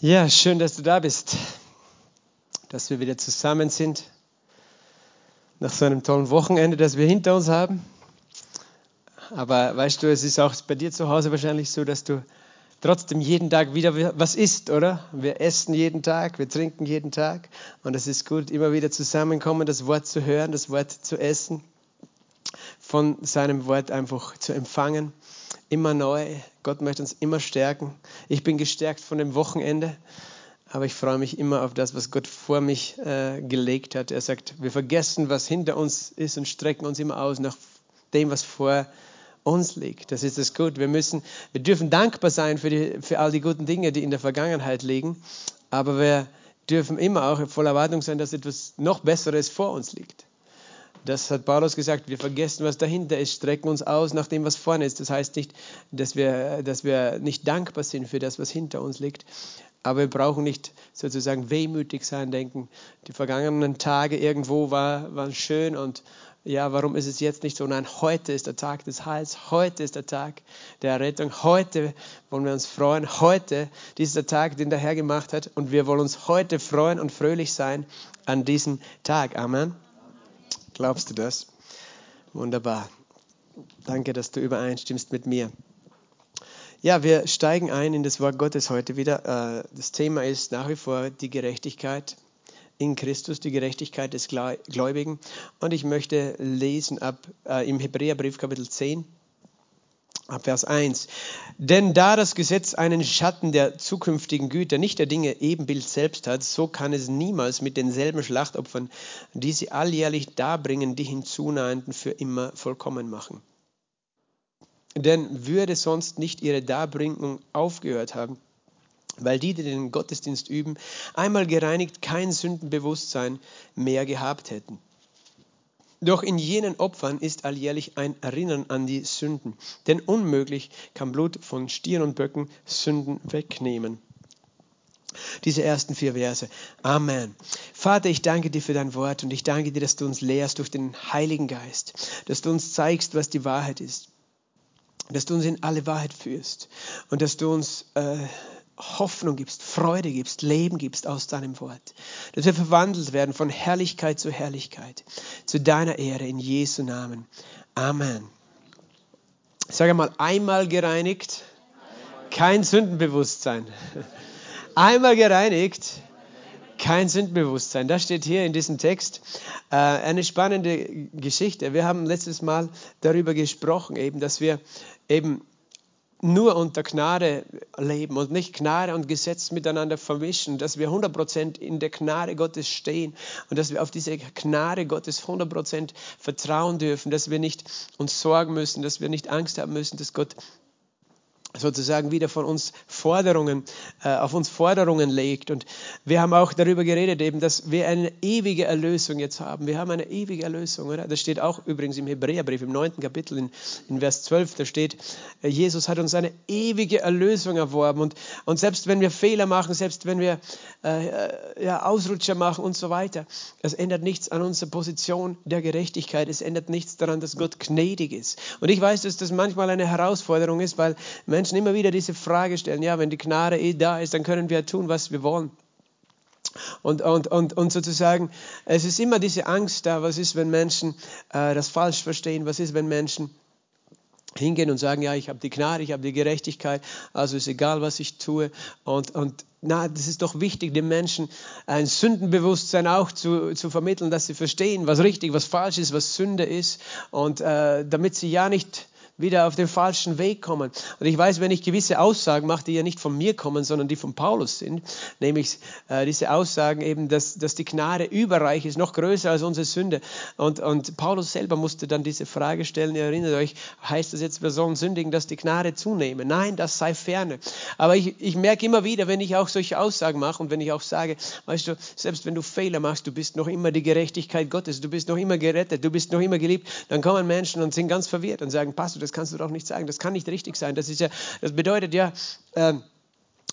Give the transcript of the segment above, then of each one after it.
Ja, schön, dass du da bist, dass wir wieder zusammen sind nach so einem tollen Wochenende, das wir hinter uns haben. Aber weißt du, es ist auch bei dir zu Hause wahrscheinlich so, dass du trotzdem jeden Tag wieder was isst, oder? Wir essen jeden Tag, wir trinken jeden Tag und es ist gut, immer wieder zusammenkommen, das Wort zu hören, das Wort zu essen, von seinem Wort einfach zu empfangen immer neu. Gott möchte uns immer stärken. Ich bin gestärkt von dem Wochenende, aber ich freue mich immer auf das, was Gott vor mich äh, gelegt hat. Er sagt, wir vergessen, was hinter uns ist und strecken uns immer aus nach dem, was vor uns liegt. Das ist das Gut. Wir müssen, wir dürfen dankbar sein für, die, für all die guten Dinge, die in der Vergangenheit liegen, aber wir dürfen immer auch voller Erwartung sein, dass etwas noch Besseres vor uns liegt. Das hat Paulus gesagt, wir vergessen, was dahinter ist, strecken uns aus nach dem, was vorne ist. Das heißt nicht, dass wir, dass wir nicht dankbar sind für das, was hinter uns liegt, aber wir brauchen nicht sozusagen wehmütig sein, denken, die vergangenen Tage irgendwo war, waren schön und ja, warum ist es jetzt nicht so? Nein, heute ist der Tag des Heils, heute ist der Tag der Errettung, heute wollen wir uns freuen, heute, ist der Tag, den der Herr gemacht hat und wir wollen uns heute freuen und fröhlich sein an diesem Tag. Amen. Glaubst du das? Wunderbar. Danke, dass du übereinstimmst mit mir. Ja, wir steigen ein in das Wort Gottes heute wieder. Äh, das Thema ist nach wie vor die Gerechtigkeit in Christus, die Gerechtigkeit des Gläubigen. Und ich möchte lesen ab äh, im Hebräerbrief Kapitel 10, Ab Vers 1. Denn da das Gesetz einen Schatten der zukünftigen Güter, nicht der Dinge Ebenbild selbst hat, so kann es niemals mit denselben Schlachtopfern, die sie alljährlich darbringen, die Hinzunahenden für immer vollkommen machen. Denn würde sonst nicht ihre Darbringung aufgehört haben, weil die, die den Gottesdienst üben, einmal gereinigt kein Sündenbewusstsein mehr gehabt hätten. Doch in jenen Opfern ist alljährlich ein Erinnern an die Sünden, denn unmöglich kann Blut von Stieren und Böcken Sünden wegnehmen. Diese ersten vier Verse. Amen. Vater, ich danke dir für dein Wort und ich danke dir, dass du uns lehrst durch den Heiligen Geist, dass du uns zeigst, was die Wahrheit ist, dass du uns in alle Wahrheit führst und dass du uns äh, Hoffnung gibst, Freude gibst, Leben gibst aus deinem Wort. Dass wir verwandelt werden von Herrlichkeit zu Herrlichkeit, zu deiner Ehre in Jesu Namen. Amen. Sag einmal, einmal gereinigt, kein Sündenbewusstsein. Einmal gereinigt, kein Sündenbewusstsein. Das steht hier in diesem Text. Äh, eine spannende Geschichte. Wir haben letztes Mal darüber gesprochen, eben, dass wir eben nur unter Gnade leben und nicht Gnade und Gesetz miteinander vermischen, dass wir 100% in der Gnade Gottes stehen und dass wir auf diese Gnade Gottes 100% vertrauen dürfen, dass wir nicht uns sorgen müssen, dass wir nicht Angst haben müssen, dass Gott sozusagen wieder von uns Forderungen, äh, auf uns Forderungen legt. Und wir haben auch darüber geredet, eben, dass wir eine ewige Erlösung jetzt haben. Wir haben eine ewige Erlösung, oder? Das steht auch übrigens im Hebräerbrief, im neunten Kapitel, in, in Vers 12, da steht, äh, Jesus hat uns eine ewige Erlösung erworben. Und, und selbst wenn wir Fehler machen, selbst wenn wir äh, äh, ja, Ausrutscher machen und so weiter, es ändert nichts an unserer Position der Gerechtigkeit. Es ändert nichts daran, dass Gott gnädig ist. Und ich weiß, dass das manchmal eine Herausforderung ist, weil Menschen Menschen immer wieder diese Frage stellen, ja, wenn die Gnade eh da ist, dann können wir tun, was wir wollen. Und, und, und, und sozusagen, es ist immer diese Angst da, was ist, wenn Menschen äh, das falsch verstehen, was ist, wenn Menschen hingehen und sagen, ja, ich habe die Gnade, ich habe die Gerechtigkeit, also ist egal, was ich tue. Und, und na, das ist doch wichtig, den Menschen ein Sündenbewusstsein auch zu, zu vermitteln, dass sie verstehen, was richtig, was falsch ist, was Sünde ist. Und äh, damit sie ja nicht wieder auf den falschen Weg kommen. Und ich weiß, wenn ich gewisse Aussagen mache, die ja nicht von mir kommen, sondern die von Paulus sind, nämlich äh, diese Aussagen eben, dass, dass die Gnade überreich ist, noch größer als unsere Sünde. Und, und Paulus selber musste dann diese Frage stellen, ihr erinnert euch, heißt das jetzt, wir sollen sündigen, dass die Gnade zunehmen? Nein, das sei ferne. Aber ich, ich merke immer wieder, wenn ich auch solche Aussagen mache und wenn ich auch sage, weißt du, selbst wenn du Fehler machst, du bist noch immer die Gerechtigkeit Gottes, du bist noch immer gerettet, du bist noch immer geliebt, dann kommen Menschen und sind ganz verwirrt und sagen, Pastor, das kannst du doch nicht sagen, das kann nicht richtig sein. Das, ist ja, das bedeutet ja, ähm,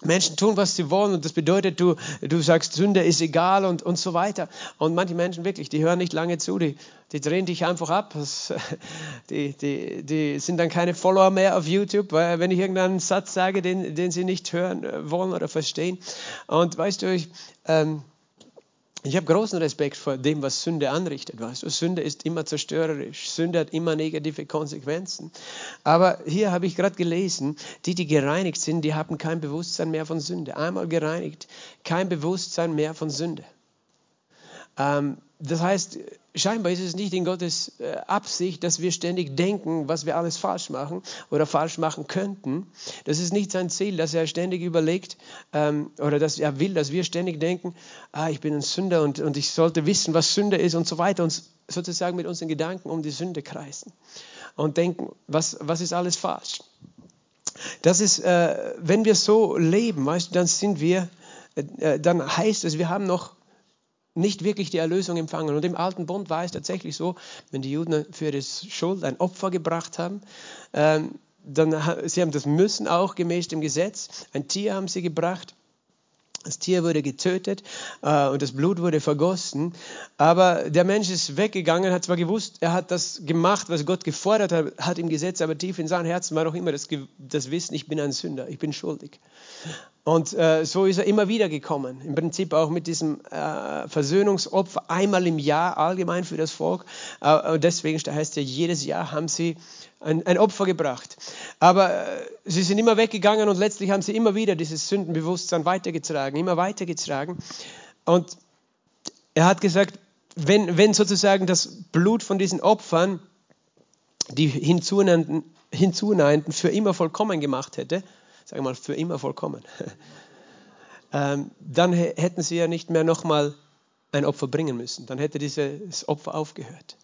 Menschen tun, was sie wollen und das bedeutet, du, du sagst, Sünde ist egal und, und so weiter. Und manche Menschen wirklich, die hören nicht lange zu, die, die drehen dich einfach ab. Das, die, die, die sind dann keine Follower mehr auf YouTube, weil wenn ich irgendeinen Satz sage, den, den sie nicht hören äh, wollen oder verstehen. Und weißt du, ich, ähm, ich habe großen Respekt vor dem, was Sünde anrichtet. Weißt du, Sünde ist immer zerstörerisch. Sünde hat immer negative Konsequenzen. Aber hier habe ich gerade gelesen, die, die gereinigt sind, die haben kein Bewusstsein mehr von Sünde. Einmal gereinigt, kein Bewusstsein mehr von Sünde. Ähm, das heißt, scheinbar ist es nicht in Gottes äh, Absicht, dass wir ständig denken, was wir alles falsch machen oder falsch machen könnten. Das ist nicht sein Ziel, dass er ständig überlegt ähm, oder dass er will, dass wir ständig denken, ah, ich bin ein Sünder und, und ich sollte wissen, was Sünde ist und so weiter und sozusagen mit unseren Gedanken um die Sünde kreisen und denken, was, was ist alles falsch. Das ist, äh, wenn wir so leben, weißt dann sind wir, äh, dann heißt es, wir haben noch nicht wirklich die Erlösung empfangen. Und im Alten Bund war es tatsächlich so, wenn die Juden für ihre Schuld ein Opfer gebracht haben, ähm, dann sie haben das müssen auch gemäß dem Gesetz. Ein Tier haben sie gebracht. Das Tier wurde getötet äh, und das Blut wurde vergossen. Aber der Mensch ist weggegangen, hat zwar gewusst, er hat das gemacht, was Gott gefordert hat, hat im Gesetz, aber tief in seinem Herzen war noch immer das, das Wissen, ich bin ein Sünder, ich bin schuldig. Und äh, so ist er immer wieder gekommen. Im Prinzip auch mit diesem äh, Versöhnungsopfer einmal im Jahr allgemein für das Volk. Äh, deswegen heißt ja, jedes Jahr haben sie ein, ein Opfer gebracht. Aber äh, sie sind immer weggegangen und letztlich haben sie immer wieder dieses Sündenbewusstsein weitergetragen, immer weitergetragen. Und er hat gesagt, wenn, wenn sozusagen das Blut von diesen Opfern die hinzunehmenden, hinzunehmenden für immer vollkommen gemacht hätte, sagen wir mal, für immer vollkommen, ähm, dann hätten sie ja nicht mehr nochmal ein Opfer bringen müssen. Dann hätte dieses Opfer aufgehört.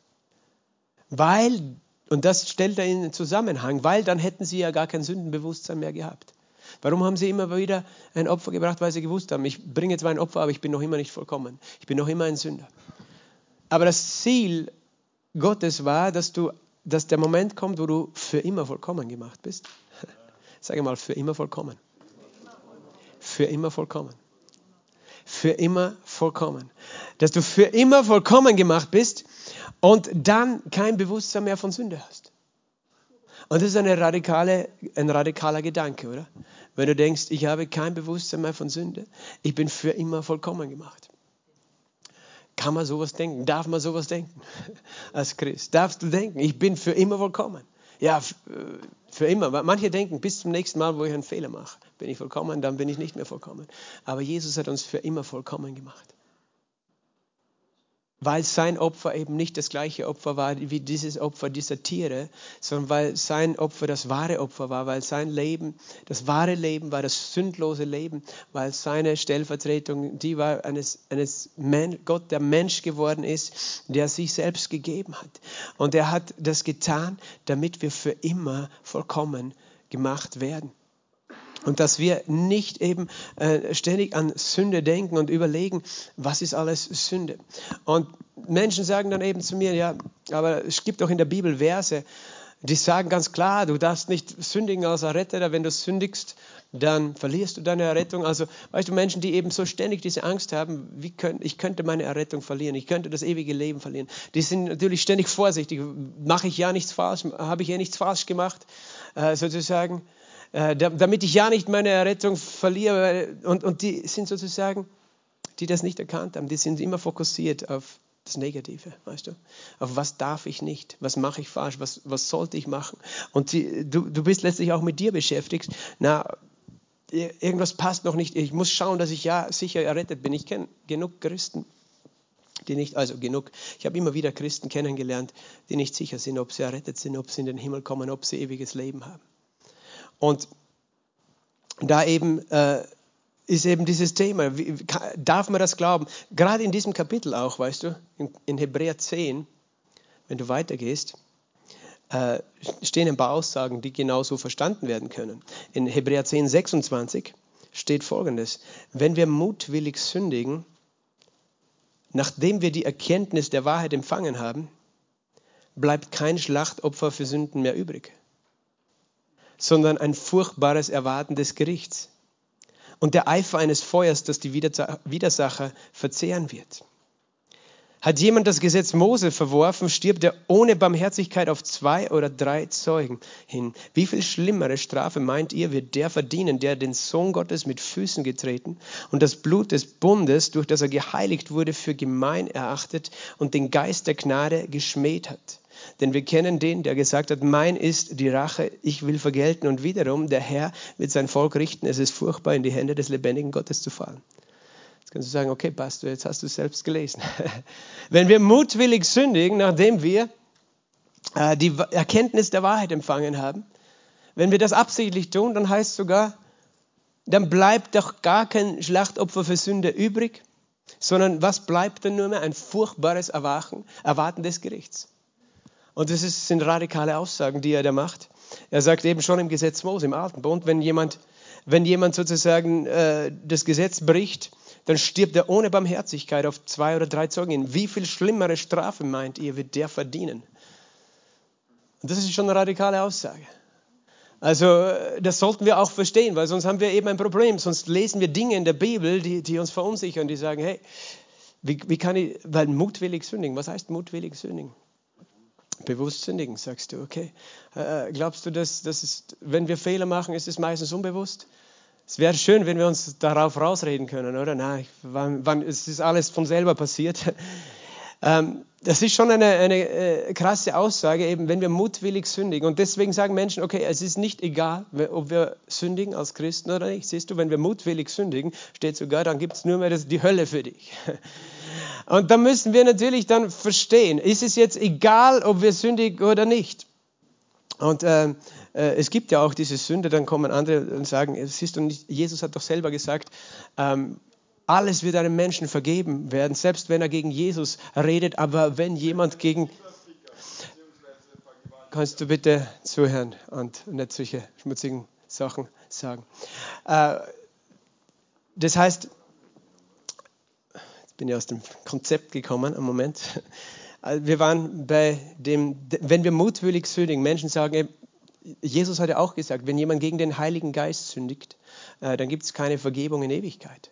Weil, und das stellt er in den Zusammenhang, weil dann hätten sie ja gar kein Sündenbewusstsein mehr gehabt. Warum haben sie immer wieder ein Opfer gebracht? Weil sie gewusst haben, ich bringe zwar ein Opfer, aber ich bin noch immer nicht vollkommen. Ich bin noch immer ein Sünder. Aber das Ziel Gottes war, dass, du, dass der Moment kommt, wo du für immer vollkommen gemacht bist. Sage mal, für immer vollkommen. Für immer vollkommen. Für immer vollkommen. Dass du für immer vollkommen gemacht bist und dann kein Bewusstsein mehr von Sünde hast. Und das ist eine radikale, ein radikaler Gedanke, oder? Wenn du denkst, ich habe kein Bewusstsein mehr von Sünde, ich bin für immer vollkommen gemacht. Kann man sowas denken? Darf man sowas denken? Als Christ. Darfst du denken, ich bin für immer vollkommen? Ja, äh, für immer. Manche denken, bis zum nächsten Mal, wo ich einen Fehler mache, bin ich vollkommen, dann bin ich nicht mehr vollkommen. Aber Jesus hat uns für immer vollkommen gemacht weil sein Opfer eben nicht das gleiche Opfer war wie dieses Opfer dieser Tiere, sondern weil sein Opfer das wahre Opfer war, weil sein Leben das wahre Leben war, das sündlose Leben, weil seine Stellvertretung die war eines, eines Men Gott, der Mensch geworden ist, der sich selbst gegeben hat. Und er hat das getan, damit wir für immer vollkommen gemacht werden. Und dass wir nicht eben äh, ständig an Sünde denken und überlegen, was ist alles Sünde. Und Menschen sagen dann eben zu mir, ja, aber es gibt doch in der Bibel Verse, die sagen ganz klar, du darfst nicht sündigen als Erretter, wenn du sündigst, dann verlierst du deine Errettung. Also, weißt du, Menschen, die eben so ständig diese Angst haben, wie könnt, ich könnte meine Errettung verlieren, ich könnte das ewige Leben verlieren, die sind natürlich ständig vorsichtig. Mache ich ja nichts falsch, habe ich ja nichts falsch gemacht, äh, sozusagen. Äh, damit ich ja nicht meine Errettung verliere. Und, und die sind sozusagen, die das nicht erkannt haben, die sind immer fokussiert auf das Negative, weißt du? Auf was darf ich nicht? Was mache ich falsch? Was, was sollte ich machen? Und die, du, du bist letztlich auch mit dir beschäftigt. Na, irgendwas passt noch nicht. Ich muss schauen, dass ich ja sicher errettet bin. Ich kenne genug Christen, die nicht, also genug. Ich habe immer wieder Christen kennengelernt, die nicht sicher sind, ob sie errettet sind, ob sie in den Himmel kommen, ob sie ewiges Leben haben. Und da eben äh, ist eben dieses Thema, wie, darf man das glauben? Gerade in diesem Kapitel auch, weißt du, in, in Hebräer 10, wenn du weitergehst, äh, stehen ein paar Aussagen, die genauso verstanden werden können. In Hebräer 10, 26 steht folgendes: Wenn wir mutwillig sündigen, nachdem wir die Erkenntnis der Wahrheit empfangen haben, bleibt kein Schlachtopfer für Sünden mehr übrig sondern ein furchtbares Erwarten des Gerichts. und der Eifer eines Feuers, das die Widersacher verzehren wird. Hat jemand das Gesetz Mose verworfen, stirbt er ohne Barmherzigkeit auf zwei oder drei Zeugen hin. Wie viel schlimmere Strafe meint ihr, wird der verdienen, der den Sohn Gottes mit Füßen getreten und das Blut des Bundes, durch das er geheiligt wurde, für gemein erachtet und den Geist der Gnade geschmäht hat? Denn wir kennen den, der gesagt hat, mein ist die Rache, ich will vergelten und wiederum der Herr wird sein Volk richten. Es ist furchtbar, in die Hände des lebendigen Gottes zu fallen. Jetzt kannst du sagen, okay, Pastor, jetzt hast du es selbst gelesen. Wenn wir mutwillig sündigen, nachdem wir äh, die Erkenntnis der Wahrheit empfangen haben, wenn wir das absichtlich tun, dann heißt sogar, dann bleibt doch gar kein Schlachtopfer für Sünde übrig, sondern was bleibt dann nur mehr? Ein furchtbares Erwarten des Gerichts. Und das ist, sind radikale Aussagen, die er da macht. Er sagt eben schon im Gesetz Mose, im Alten Bund, wenn jemand, wenn jemand sozusagen äh, das Gesetz bricht, dann stirbt er ohne Barmherzigkeit auf zwei oder drei Zeugen. Wie viel schlimmere Strafe meint ihr, wird der verdienen? Und das ist schon eine radikale Aussage. Also das sollten wir auch verstehen, weil sonst haben wir eben ein Problem. Sonst lesen wir Dinge in der Bibel, die, die uns verunsichern, die sagen, hey, wie, wie kann ich, weil mutwillig sündigen, was heißt mutwillig sündigen? Bewusst sündigen, sagst du, okay. Äh, glaubst du, dass, dass es, wenn wir Fehler machen, ist es meistens unbewusst? Es wäre schön, wenn wir uns darauf rausreden können, oder? Nein, wann, wann, es ist alles von selber passiert. Ähm, das ist schon eine, eine äh, krasse Aussage, eben wenn wir mutwillig sündigen. Und deswegen sagen Menschen, okay, es ist nicht egal, ob wir sündigen als Christen oder nicht. Siehst du, wenn wir mutwillig sündigen, steht sogar, dann gibt es nur mehr das, die Hölle für dich. Und da müssen wir natürlich dann verstehen, ist es jetzt egal, ob wir sündigen oder nicht. Und ähm, äh, es gibt ja auch diese Sünde, dann kommen andere und sagen, siehst du nicht, Jesus hat doch selber gesagt, ähm, alles wird einem Menschen vergeben werden, selbst wenn er gegen Jesus redet, aber wenn jemand gegen... Kannst du bitte zuhören und nicht solche schmutzigen Sachen sagen. Äh, das heißt, jetzt bin ich aus dem Konzept gekommen, einen Moment. Äh, wir waren bei dem, wenn wir mutwillig sündigen, Menschen sagen, Jesus hat ja auch gesagt, wenn jemand gegen den Heiligen Geist sündigt, äh, dann gibt es keine Vergebung in Ewigkeit.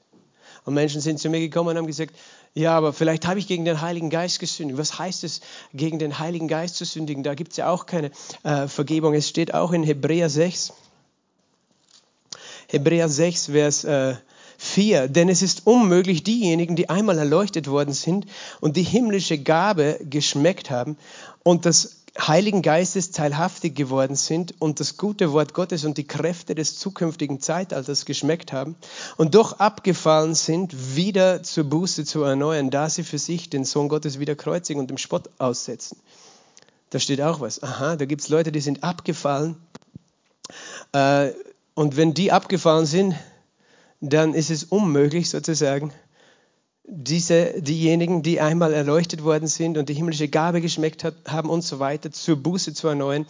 Und Menschen sind zu mir gekommen und haben gesagt, ja, aber vielleicht habe ich gegen den Heiligen Geist gesündigt. Was heißt es, gegen den Heiligen Geist zu sündigen? Da gibt es ja auch keine äh, Vergebung. Es steht auch in Hebräer 6, Hebräer 6, Vers äh, 4. Denn es ist unmöglich, diejenigen, die einmal erleuchtet worden sind und die himmlische Gabe geschmeckt haben und das Heiligen Geistes teilhaftig geworden sind und das gute Wort Gottes und die Kräfte des zukünftigen Zeitalters geschmeckt haben und doch abgefallen sind, wieder zur Buße zu erneuern, da sie für sich den Sohn Gottes wieder kreuzigen und dem Spott aussetzen. Da steht auch was. Aha, da gibt es Leute, die sind abgefallen. Äh, und wenn die abgefallen sind, dann ist es unmöglich sozusagen, diese, diejenigen, die einmal erleuchtet worden sind und die himmlische Gabe geschmeckt hat, haben und so weiter, zur Buße zu erneuern,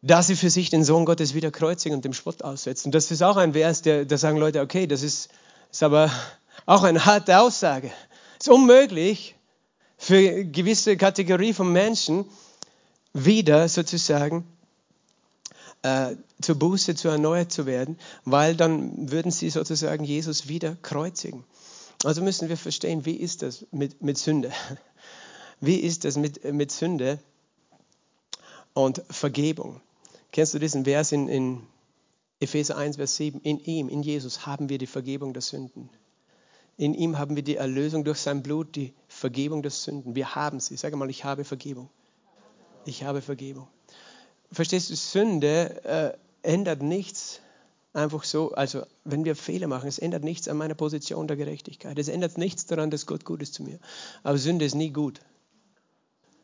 da sie für sich den Sohn Gottes wieder kreuzigen und dem Spott aussetzen. Das ist auch ein Vers, der, da sagen Leute, okay, das ist, ist aber auch eine harte Aussage. Es ist unmöglich für gewisse Kategorie von Menschen wieder sozusagen äh, zur Buße zu erneuert zu werden, weil dann würden sie sozusagen Jesus wieder kreuzigen. Also müssen wir verstehen, wie ist das mit, mit Sünde? Wie ist das mit, mit Sünde und Vergebung? Kennst du diesen Vers in, in Epheser 1, Vers 7? In ihm, in Jesus, haben wir die Vergebung der Sünden. In ihm haben wir die Erlösung durch sein Blut, die Vergebung der Sünden. Wir haben sie. Sag mal, ich habe Vergebung. Ich habe Vergebung. Verstehst du, Sünde äh, ändert nichts einfach so, also wenn wir Fehler machen, es ändert nichts an meiner Position der Gerechtigkeit. Es ändert nichts daran, dass Gott gut ist zu mir. Aber Sünde ist nie gut.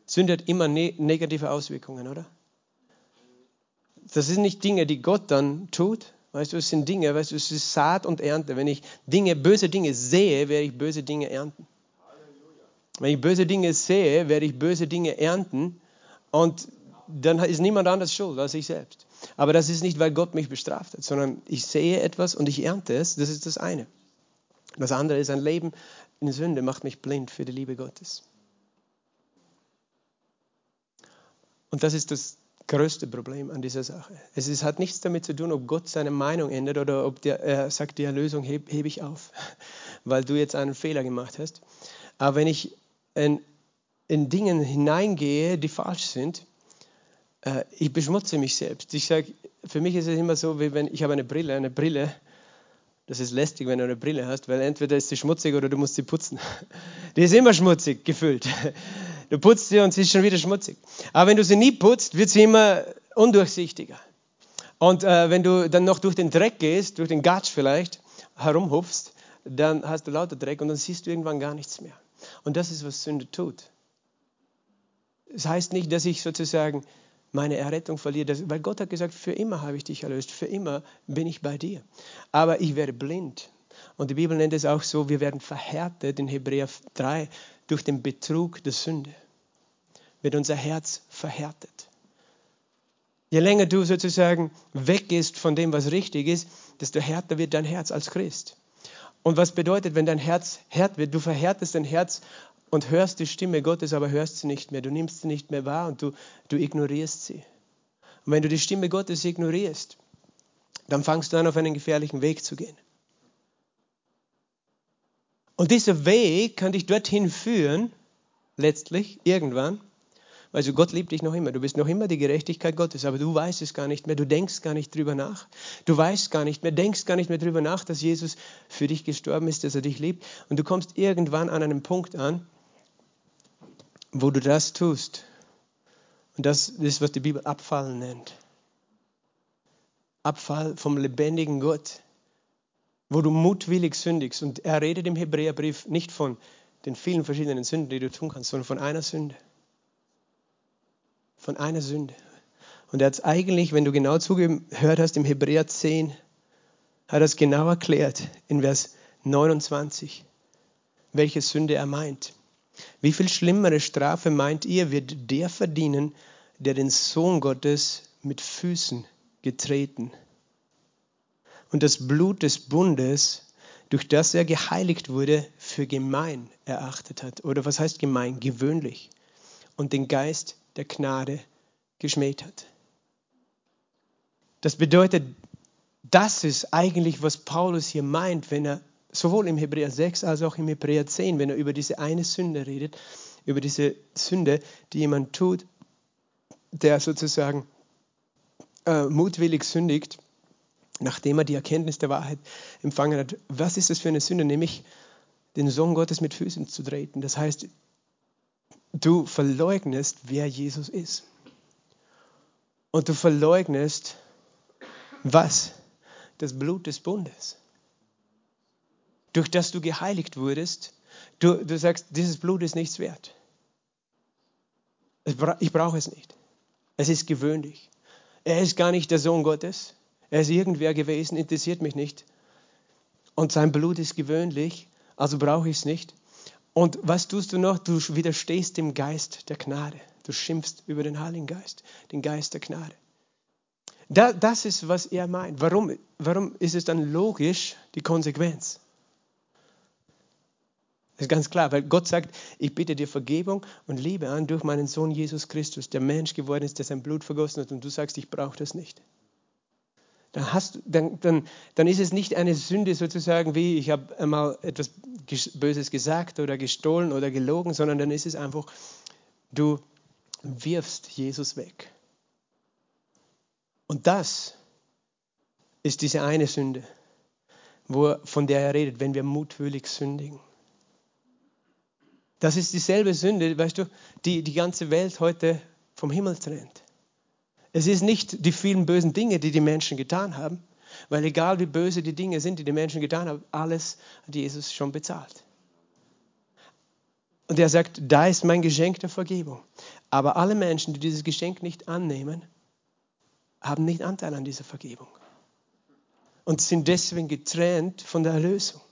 Sünde hat immer ne negative Auswirkungen, oder? Das sind nicht Dinge, die Gott dann tut. Weißt du, es sind Dinge, weißt du, es ist Saat und Ernte. Wenn ich Dinge, böse Dinge sehe, werde ich böse Dinge ernten. Wenn ich böse Dinge sehe, werde ich böse Dinge ernten. Und dann ist niemand anders schuld als ich selbst. Aber das ist nicht, weil Gott mich bestraft hat, sondern ich sehe etwas und ich ernte es. Das ist das eine. Das andere ist, ein Leben in Sünde macht mich blind für die Liebe Gottes. Und das ist das, größte Problem an dieser Sache. Es ist, hat nichts damit zu tun, ob Gott seine Meinung ändert oder ob der, er sagt, die Erlösung hebe heb ich auf, weil du jetzt einen Fehler gemacht hast. Aber wenn ich in, in Dingen hineingehe, die falsch sind, äh, ich beschmutze mich selbst. Ich sage, für mich ist es immer so, wie wenn ich habe eine Brille, eine Brille, das ist lästig, wenn du eine Brille hast, weil entweder ist sie schmutzig oder du musst sie putzen. Die ist immer schmutzig gefüllt. Du putzt sie und sie ist schon wieder schmutzig. Aber wenn du sie nie putzt, wird sie immer undurchsichtiger. Und äh, wenn du dann noch durch den Dreck gehst, durch den Gatsch vielleicht, herumhupfst, dann hast du lauter Dreck und dann siehst du irgendwann gar nichts mehr. Und das ist, was Sünde tut. Das heißt nicht, dass ich sozusagen meine Errettung verliere, weil Gott hat gesagt, für immer habe ich dich erlöst, für immer bin ich bei dir. Aber ich werde blind. Und die Bibel nennt es auch so, wir werden verhärtet in Hebräer 3 durch den Betrug der Sünde. Wird unser Herz verhärtet. Je länger du sozusagen weggehst von dem, was richtig ist, desto härter wird dein Herz als Christ. Und was bedeutet, wenn dein Herz hart wird? Du verhärtest dein Herz und hörst die Stimme Gottes, aber hörst sie nicht mehr. Du nimmst sie nicht mehr wahr und du, du ignorierst sie. Und wenn du die Stimme Gottes ignorierst, dann fangst du an, auf einen gefährlichen Weg zu gehen. Und dieser Weg kann dich dorthin führen, letztlich, irgendwann. Also Gott liebt dich noch immer. Du bist noch immer die Gerechtigkeit Gottes, aber du weißt es gar nicht mehr. Du denkst gar nicht drüber nach. Du weißt gar nicht mehr, denkst gar nicht mehr drüber nach, dass Jesus für dich gestorben ist, dass er dich liebt. Und du kommst irgendwann an einem Punkt an, wo du das tust. Und das ist, was die Bibel Abfallen nennt. Abfall vom lebendigen Gott wo du mutwillig sündigst. Und er redet im Hebräerbrief nicht von den vielen verschiedenen Sünden, die du tun kannst, sondern von einer Sünde. Von einer Sünde. Und er hat es eigentlich, wenn du genau zugehört hast, im Hebräer 10, hat er es genau erklärt in Vers 29, welche Sünde er meint. Wie viel schlimmere Strafe meint ihr, wird der verdienen, der den Sohn Gottes mit Füßen getreten und das Blut des Bundes, durch das er geheiligt wurde, für gemein erachtet hat. Oder was heißt gemein? Gewöhnlich. Und den Geist der Gnade geschmäht hat. Das bedeutet, das ist eigentlich, was Paulus hier meint, wenn er sowohl im Hebräer 6 als auch im Hebräer 10, wenn er über diese eine Sünde redet, über diese Sünde, die jemand tut, der sozusagen äh, mutwillig sündigt, nachdem er die Erkenntnis der Wahrheit empfangen hat, was ist das für eine Sünde? Nämlich den Sohn Gottes mit Füßen zu treten. Das heißt, du verleugnest, wer Jesus ist. Und du verleugnest was? Das Blut des Bundes. Durch das du geheiligt wurdest, du, du sagst, dieses Blut ist nichts wert. Ich brauche es nicht. Es ist gewöhnlich. Er ist gar nicht der Sohn Gottes. Er ist irgendwer gewesen, interessiert mich nicht. Und sein Blut ist gewöhnlich, also brauche ich es nicht. Und was tust du noch? Du widerstehst dem Geist der Gnade. Du schimpfst über den Heiligen Geist, den Geist der Gnade. Da, das ist, was er meint. Warum, warum ist es dann logisch, die Konsequenz? Das ist ganz klar, weil Gott sagt, ich bitte dir Vergebung und Liebe an durch meinen Sohn Jesus Christus, der Mensch geworden ist, der sein Blut vergossen hat und du sagst, ich brauche das nicht dann, hast, dann, dann, dann ist es nicht eine Sünde sozusagen wie, ich habe einmal etwas Böses gesagt oder gestohlen oder gelogen, sondern dann ist es einfach, du wirfst Jesus weg. Und das ist diese eine Sünde, wo, von der er redet, wenn wir mutwillig sündigen. Das ist dieselbe Sünde, weißt du, die die ganze Welt heute vom Himmel trennt. Es ist nicht die vielen bösen Dinge, die die Menschen getan haben, weil egal wie böse die Dinge sind, die die Menschen getan haben, alles hat Jesus schon bezahlt. Und er sagt, da ist mein Geschenk der Vergebung. Aber alle Menschen, die dieses Geschenk nicht annehmen, haben nicht Anteil an dieser Vergebung und sind deswegen getrennt von der Erlösung.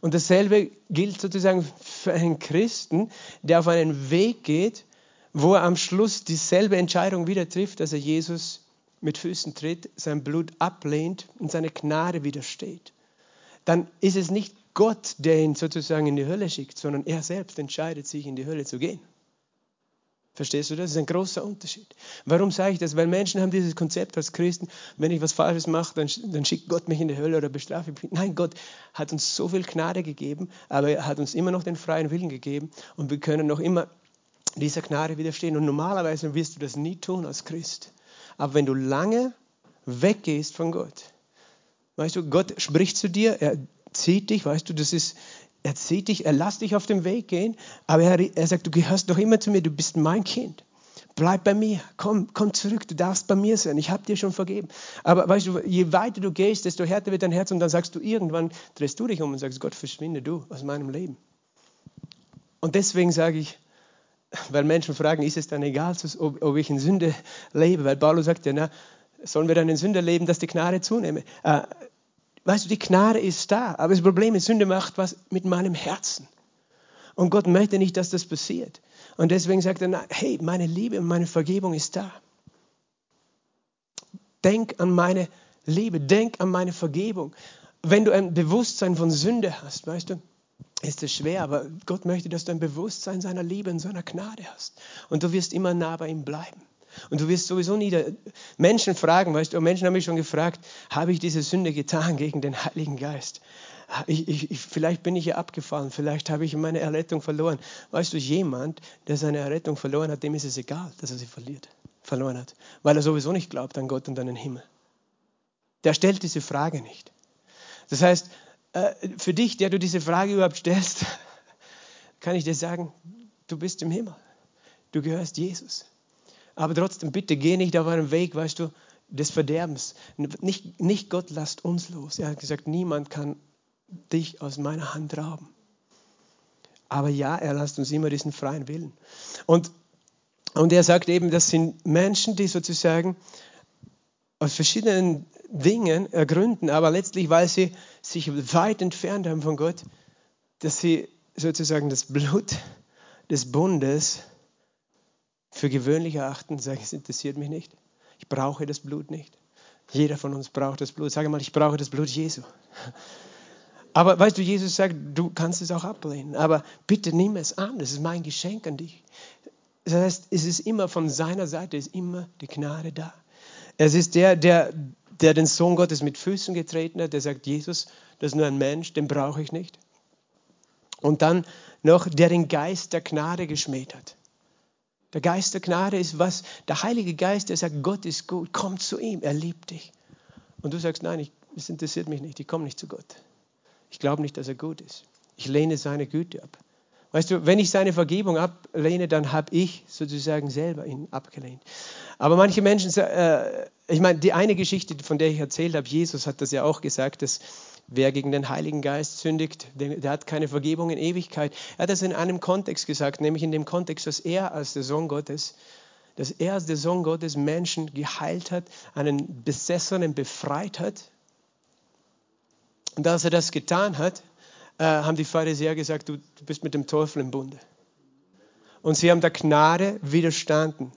Und dasselbe gilt sozusagen für einen Christen, der auf einen Weg geht, wo er am Schluss dieselbe Entscheidung wieder trifft, dass er Jesus mit Füßen tritt, sein Blut ablehnt und seine Gnade widersteht, dann ist es nicht Gott, der ihn sozusagen in die Hölle schickt, sondern er selbst entscheidet sich, in die Hölle zu gehen. Verstehst du das? Das ist ein großer Unterschied. Warum sage ich das? Weil Menschen haben dieses Konzept als Christen, wenn ich was Falsches mache, dann, dann schickt Gott mich in die Hölle oder bestrafe mich. Nein, Gott hat uns so viel Gnade gegeben, aber er hat uns immer noch den freien Willen gegeben und wir können noch immer dieser Gnade widerstehen. Und normalerweise wirst du das nie tun als Christ. Aber wenn du lange weggehst von Gott, weißt du, Gott spricht zu dir, er zieht dich, weißt du, das ist, er zieht dich, er lässt dich auf dem Weg gehen, aber er, er sagt, du gehörst doch immer zu mir, du bist mein Kind. Bleib bei mir, komm, komm zurück, du darfst bei mir sein, ich habe dir schon vergeben. Aber weißt du, je weiter du gehst, desto härter wird dein Herz und dann sagst du irgendwann, drehst du dich um und sagst, Gott, verschwinde du aus meinem Leben. Und deswegen sage ich, weil Menschen fragen, ist es dann egal, ob, ob ich in Sünde lebe? Weil Paulus sagt ja, na, sollen wir dann in Sünde leben, dass die Gnade zunehme? Äh, Weißt du, die Gnade ist da, aber das Problem ist, Sünde macht was mit meinem Herzen. Und Gott möchte nicht, dass das passiert. Und deswegen sagt er, hey, meine Liebe und meine Vergebung ist da. Denk an meine Liebe, denk an meine Vergebung. Wenn du ein Bewusstsein von Sünde hast, weißt du, ist es schwer, aber Gott möchte, dass du ein Bewusstsein seiner Liebe und seiner Gnade hast. Und du wirst immer nah bei ihm bleiben. Und du wirst sowieso nie Menschen fragen, weißt du, Menschen haben mich schon gefragt, habe ich diese Sünde getan gegen den Heiligen Geist? Ich, ich, vielleicht bin ich hier abgefallen, vielleicht habe ich meine Errettung verloren. Weißt du, jemand, der seine Errettung verloren hat, dem ist es egal, dass er sie verliert, verloren hat, weil er sowieso nicht glaubt an Gott und an den Himmel. Der stellt diese Frage nicht. Das heißt, äh, für dich, der du diese Frage überhaupt stellst, kann ich dir sagen, du bist im Himmel. Du gehörst Jesus. Aber trotzdem, bitte geh nicht auf einen Weg, weißt du, des Verderbens. Nicht, nicht Gott lasst uns los. Er hat gesagt, niemand kann dich aus meiner Hand rauben. Aber ja, er lässt uns immer diesen freien Willen. Und, und er sagt eben, das sind Menschen, die sozusagen aus verschiedenen Dingen ergründen, aber letztlich, weil sie sich weit entfernt haben von Gott, dass sie sozusagen das Blut des Bundes für gewöhnlich erachten und sagen, es interessiert mich nicht. Ich brauche das Blut nicht. Jeder von uns braucht das Blut. Sage mal, ich brauche das Blut Jesu. Aber weißt du, Jesus sagt, du kannst es auch ablehnen. Aber bitte nimm es an. Das ist mein Geschenk an dich. Das heißt, es ist immer von seiner Seite, ist immer die Gnade da. Es ist der, der, der den Sohn Gottes mit Füßen getreten hat, der sagt, Jesus, das ist nur ein Mensch, den brauche ich nicht. Und dann noch, der den Geist der Gnade geschmäht hat. Der Geist der Gnade ist was? Der Heilige Geist, der sagt, Gott ist gut, komm zu ihm, er liebt dich. Und du sagst, nein, es interessiert mich nicht, ich komme nicht zu Gott. Ich glaube nicht, dass er gut ist. Ich lehne seine Güte ab. Weißt du, wenn ich seine Vergebung ablehne, dann habe ich sozusagen selber ihn abgelehnt. Aber manche Menschen, äh, ich meine, die eine Geschichte, von der ich erzählt habe, Jesus hat das ja auch gesagt, dass Wer gegen den Heiligen Geist sündigt, der, der, hat keine Vergebung in Ewigkeit. Er hat das in einem Kontext gesagt, nämlich in dem Kontext, dass er als der Sohn Gottes, dass er als der Sohn Gottes Menschen geheilt hat, einen Besessenen befreit hat. Und als er das getan hat, äh, haben die Pharisäer gesagt, du, du bist mit dem Teufel im Bunde. Und sie haben der Gnade widerstanden.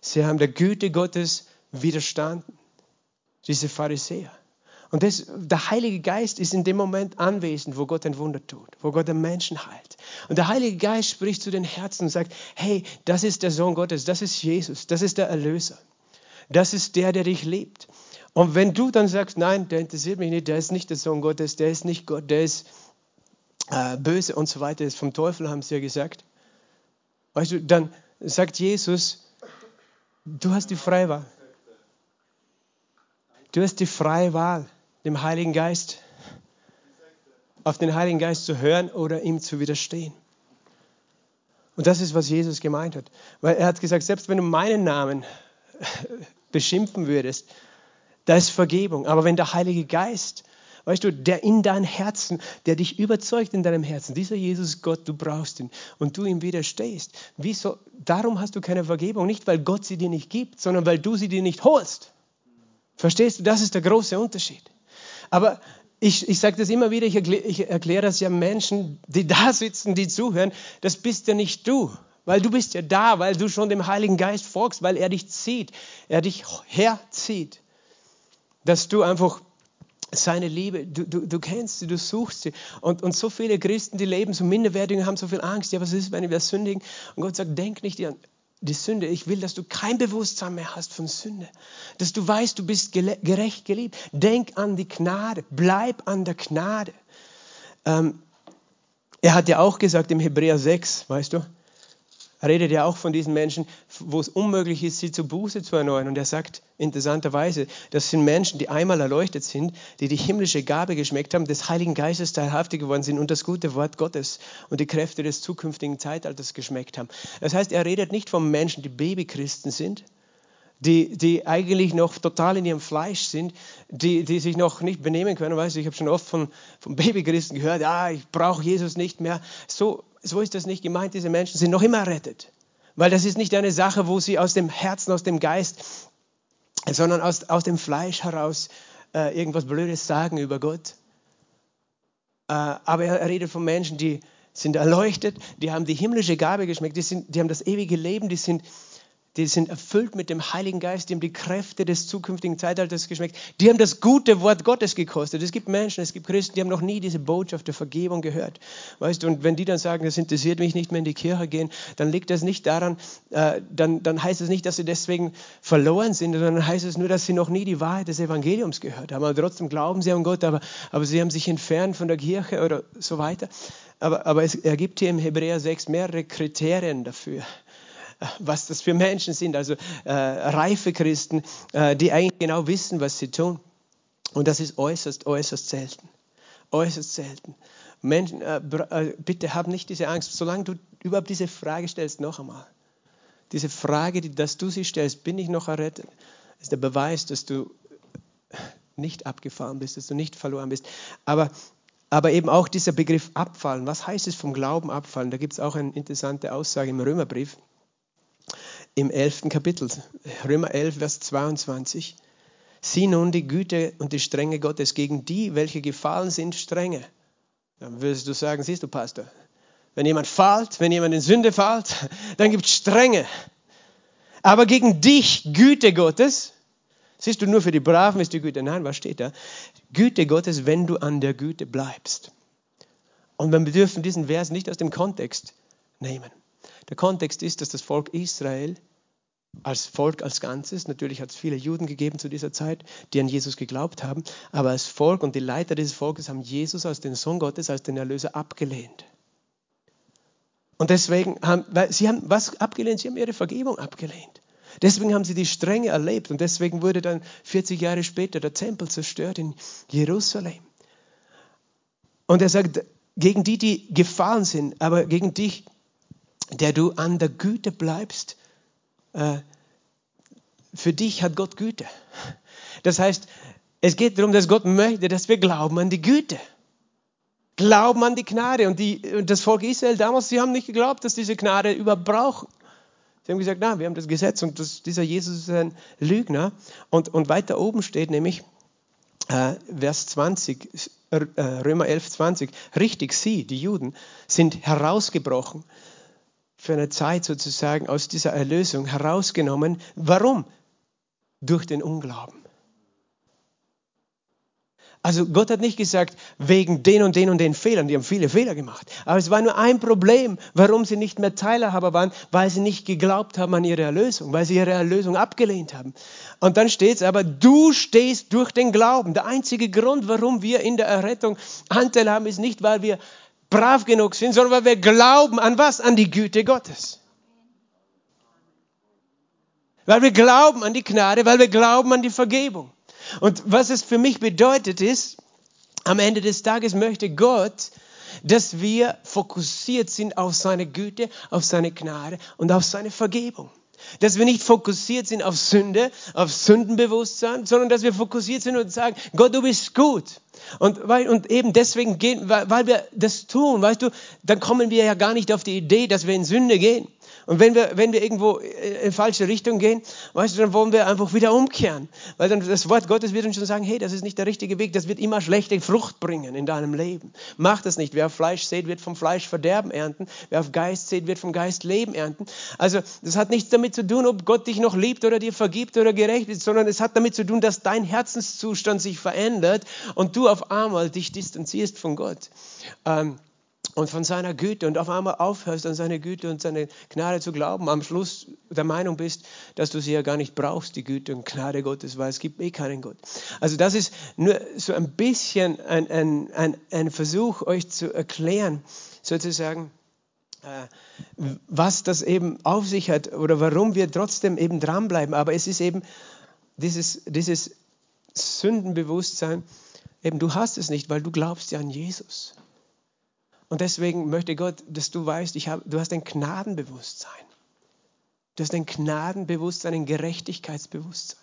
Sie haben der Güte Gottes widerstanden. Diese Pharisäer. Und das, der Heilige Geist ist in dem Moment anwesend, wo Gott ein Wunder tut, wo Gott den Menschen heilt. Und der Heilige Geist spricht zu den Herzen und sagt, hey, das ist der Sohn Gottes, das ist Jesus, das ist der Erlöser. Das ist der, der dich liebt. Und wenn du dann sagst, nein, der interessiert mich nicht, der ist nicht der Sohn Gottes, der ist nicht Gott, der ist äh, böse und so weiter, ist vom Teufel, haben sie ja gesagt. Weißt du, dann sagt Jesus, du hast die freie Wahl. Du hast die freie Wahl dem Heiligen Geist, auf den Heiligen Geist zu hören oder ihm zu widerstehen. Und das ist, was Jesus gemeint hat. Weil er hat gesagt, selbst wenn du meinen Namen beschimpfen würdest, da ist Vergebung. Aber wenn der Heilige Geist, weißt du, der in dein Herzen, der dich überzeugt in deinem Herzen, dieser Jesus Gott, du brauchst ihn und du ihm widerstehst, wieso, darum hast du keine Vergebung. Nicht, weil Gott sie dir nicht gibt, sondern weil du sie dir nicht holst. Verstehst du? Das ist der große Unterschied. Aber ich, ich sage das immer wieder, ich erkläre, ich erkläre das ja Menschen, die da sitzen, die zuhören, das bist ja nicht du. Weil du bist ja da, weil du schon dem Heiligen Geist folgst, weil er dich zieht, er dich herzieht. Dass du einfach seine Liebe, du, du, du kennst sie, du suchst sie. Und, und so viele Christen, die leben so minderwertig und haben so viel Angst. Ja, was ist, wenn wir sündigen? Und Gott sagt, denk nicht an, die Sünde. Ich will, dass du kein Bewusstsein mehr hast von Sünde. Dass du weißt, du bist gerecht geliebt. Denk an die Gnade. Bleib an der Gnade. Ähm, er hat ja auch gesagt im Hebräer 6, weißt du, er redet ja auch von diesen Menschen, wo es unmöglich ist, sie zu Buße zu erneuern. Und er sagt interessanterweise, das sind Menschen, die einmal erleuchtet sind, die die himmlische Gabe geschmeckt haben, des Heiligen Geistes teilhaftig geworden sind und das gute Wort Gottes und die Kräfte des zukünftigen Zeitalters geschmeckt haben. Das heißt, er redet nicht von Menschen, die Babychristen sind, die, die eigentlich noch total in ihrem Fleisch sind, die, die sich noch nicht benehmen können. Weißt du, ich habe schon oft von, von Babychristen gehört, ja, ich brauche Jesus nicht mehr. So, so ist das nicht gemeint. Diese Menschen sind noch immer errettet. Weil das ist nicht eine Sache, wo sie aus dem Herzen, aus dem Geist, sondern aus, aus dem Fleisch heraus äh, irgendwas Blödes sagen über Gott. Äh, aber er, er redet von Menschen, die sind erleuchtet, die haben die himmlische Gabe geschmeckt, die, sind, die haben das ewige Leben, die sind die sind erfüllt mit dem Heiligen Geist, die haben die Kräfte des zukünftigen Zeitalters geschmeckt, die haben das gute Wort Gottes gekostet. Es gibt Menschen, es gibt Christen, die haben noch nie diese Botschaft der Vergebung gehört. Weißt du, und wenn die dann sagen, das interessiert mich nicht mehr in die Kirche gehen, dann liegt das nicht daran, äh, dann, dann heißt es nicht, dass sie deswegen verloren sind, sondern heißt es nur, dass sie noch nie die Wahrheit des Evangeliums gehört haben. Aber trotzdem glauben sie an Gott, aber, aber sie haben sich entfernt von der Kirche oder so weiter. Aber, aber es ergibt hier im Hebräer 6 mehrere Kriterien dafür was das für Menschen sind, also äh, reife Christen, äh, die eigentlich genau wissen, was sie tun. Und das ist äußerst, äußerst selten. Äußerst selten. Menschen, äh, äh, bitte hab nicht diese Angst, solange du überhaupt diese Frage stellst, noch einmal. Diese Frage, die, dass du sie stellst, bin ich noch errettet, ist der Beweis, dass du nicht abgefahren bist, dass du nicht verloren bist. Aber, aber eben auch dieser Begriff abfallen. Was heißt es vom Glauben abfallen? Da gibt es auch eine interessante Aussage im Römerbrief im 11. Kapitel, Römer 11, Vers 22. Sieh nun die Güte und die Strenge Gottes gegen die, welche gefallen sind, strenge. Dann würdest du sagen, siehst du, Pastor, wenn jemand fällt, wenn jemand in Sünde fällt, dann gibt es Strenge. Aber gegen dich Güte Gottes, siehst du, nur für die Braven ist die Güte. Nein, was steht da? Güte Gottes, wenn du an der Güte bleibst. Und wir dürfen diesen Vers nicht aus dem Kontext nehmen. Der Kontext ist, dass das Volk Israel als Volk als Ganzes, natürlich hat es viele Juden gegeben zu dieser Zeit, die an Jesus geglaubt haben, aber als Volk und die Leiter dieses Volkes haben Jesus als den Sohn Gottes, als den Erlöser abgelehnt. Und deswegen haben, weil sie haben was abgelehnt? Sie haben ihre Vergebung abgelehnt. Deswegen haben sie die Strenge erlebt und deswegen wurde dann 40 Jahre später der Tempel zerstört in Jerusalem. Und er sagt, gegen die, die gefallen sind, aber gegen dich, der du an der Güte bleibst, äh, für dich hat Gott Güte. Das heißt, es geht darum, dass Gott möchte, dass wir glauben an die Güte. Glauben an die Gnade. Und, die, und das Volk Israel damals, sie haben nicht geglaubt, dass diese Gnade überhaupt brauchen. Sie haben gesagt, na, wir haben das Gesetz und das, dieser Jesus ist ein Lügner. Und, und weiter oben steht nämlich äh, Vers 20, äh, Römer 11, 20. Richtig, sie, die Juden, sind herausgebrochen für eine Zeit sozusagen aus dieser Erlösung herausgenommen. Warum? Durch den Unglauben. Also Gott hat nicht gesagt, wegen den und den und den Fehlern, die haben viele Fehler gemacht. Aber es war nur ein Problem, warum sie nicht mehr Teilhaber waren, weil sie nicht geglaubt haben an ihre Erlösung, weil sie ihre Erlösung abgelehnt haben. Und dann steht es aber, du stehst durch den Glauben. Der einzige Grund, warum wir in der Errettung Anteil haben, ist nicht, weil wir brav genug sind, sondern weil wir glauben an was? An die Güte Gottes. Weil wir glauben an die Gnade, weil wir glauben an die Vergebung. Und was es für mich bedeutet ist, am Ende des Tages möchte Gott, dass wir fokussiert sind auf seine Güte, auf seine Gnade und auf seine Vergebung. Dass wir nicht fokussiert sind auf Sünde, auf Sündenbewusstsein, sondern dass wir fokussiert sind und sagen, Gott, du bist gut. Und, weil, und eben deswegen gehen, weil, weil wir das tun, weißt du, dann kommen wir ja gar nicht auf die Idee, dass wir in Sünde gehen. Und wenn wir, wenn wir irgendwo in falsche Richtung gehen, weißt du, dann wollen wir einfach wieder umkehren. Weil dann das Wort Gottes wird uns schon sagen, hey, das ist nicht der richtige Weg, das wird immer schlechte Frucht bringen in deinem Leben. Mach das nicht. Wer auf Fleisch sät, wird vom Fleisch Verderben ernten. Wer auf Geist sät, wird vom Geist Leben ernten. Also das hat nichts damit zu tun, ob Gott dich noch liebt oder dir vergibt oder gerecht ist, sondern es hat damit zu tun, dass dein Herzenszustand sich verändert und du auf einmal dich distanzierst von Gott. Ähm, und von seiner Güte und auf einmal aufhörst an seine Güte und seine Gnade zu glauben, am Schluss der Meinung bist, dass du sie ja gar nicht brauchst, die Güte und Gnade Gottes, weil es gibt eh keinen Gott. Also das ist nur so ein bisschen ein, ein, ein, ein Versuch, euch zu erklären, sozusagen, äh, was das eben auf sich hat oder warum wir trotzdem eben dranbleiben. Aber es ist eben dieses, dieses Sündenbewusstsein, eben du hast es nicht, weil du glaubst ja an Jesus. Und deswegen möchte Gott, dass du weißt, ich hab, du hast ein Gnadenbewusstsein. Du hast ein Gnadenbewusstsein, ein Gerechtigkeitsbewusstsein.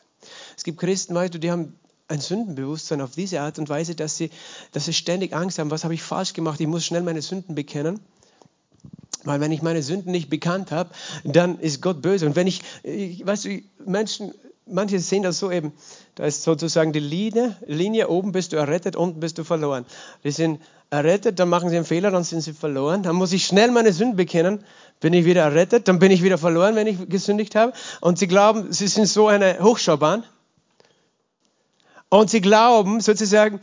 Es gibt Christen, weißt du, die haben ein Sündenbewusstsein auf diese Art und Weise, dass sie, dass sie ständig Angst haben, was habe ich falsch gemacht, ich muss schnell meine Sünden bekennen. Weil wenn ich meine Sünden nicht bekannt habe, dann ist Gott böse. Und wenn ich, ich weißt du, Menschen, manche sehen das so eben, da ist sozusagen die Linie, Linie, oben bist du errettet, unten bist du verloren. Die sind errettet, dann machen sie einen Fehler, dann sind sie verloren. Dann muss ich schnell meine Sünden bekennen, bin ich wieder errettet, dann bin ich wieder verloren, wenn ich gesündigt habe. Und sie glauben, sie sind so eine Hochschaubahn. Und sie glauben sozusagen,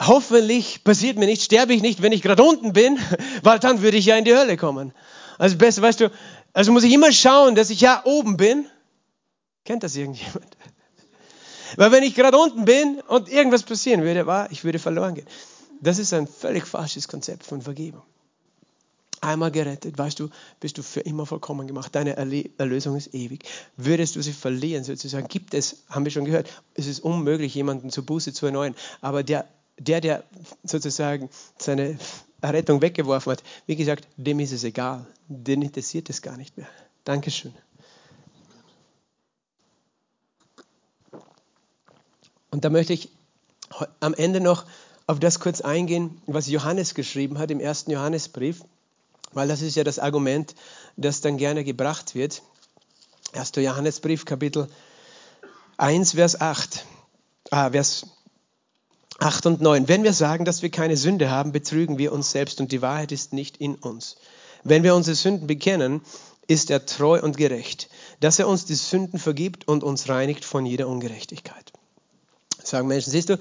hoffentlich passiert mir nichts, sterbe ich nicht, wenn ich gerade unten bin, weil dann würde ich ja in die Hölle kommen. Also besser, weißt du, also muss ich immer schauen, dass ich ja oben bin. Kennt das irgendjemand? Weil wenn ich gerade unten bin und irgendwas passieren würde, war, ich würde verloren gehen. Das ist ein völlig falsches Konzept von Vergebung. Einmal gerettet, weißt du, bist du für immer vollkommen gemacht. Deine Erlösung ist ewig. Würdest du sie verlieren, sozusagen, gibt es, haben wir schon gehört, es ist unmöglich, jemanden zur Buße zu erneuern. Aber der, der, der sozusagen seine Errettung weggeworfen hat, wie gesagt, dem ist es egal. Den interessiert es gar nicht mehr. Dankeschön. Und da möchte ich am Ende noch auf das kurz eingehen, was Johannes geschrieben hat im ersten Johannesbrief, weil das ist ja das Argument, das dann gerne gebracht wird. 1. Johannesbrief, Kapitel 1, Vers 8. Ah, Vers 8 und 9. Wenn wir sagen, dass wir keine Sünde haben, betrügen wir uns selbst und die Wahrheit ist nicht in uns. Wenn wir unsere Sünden bekennen, ist er treu und gerecht, dass er uns die Sünden vergibt und uns reinigt von jeder Ungerechtigkeit. Sagen Menschen, siehst du,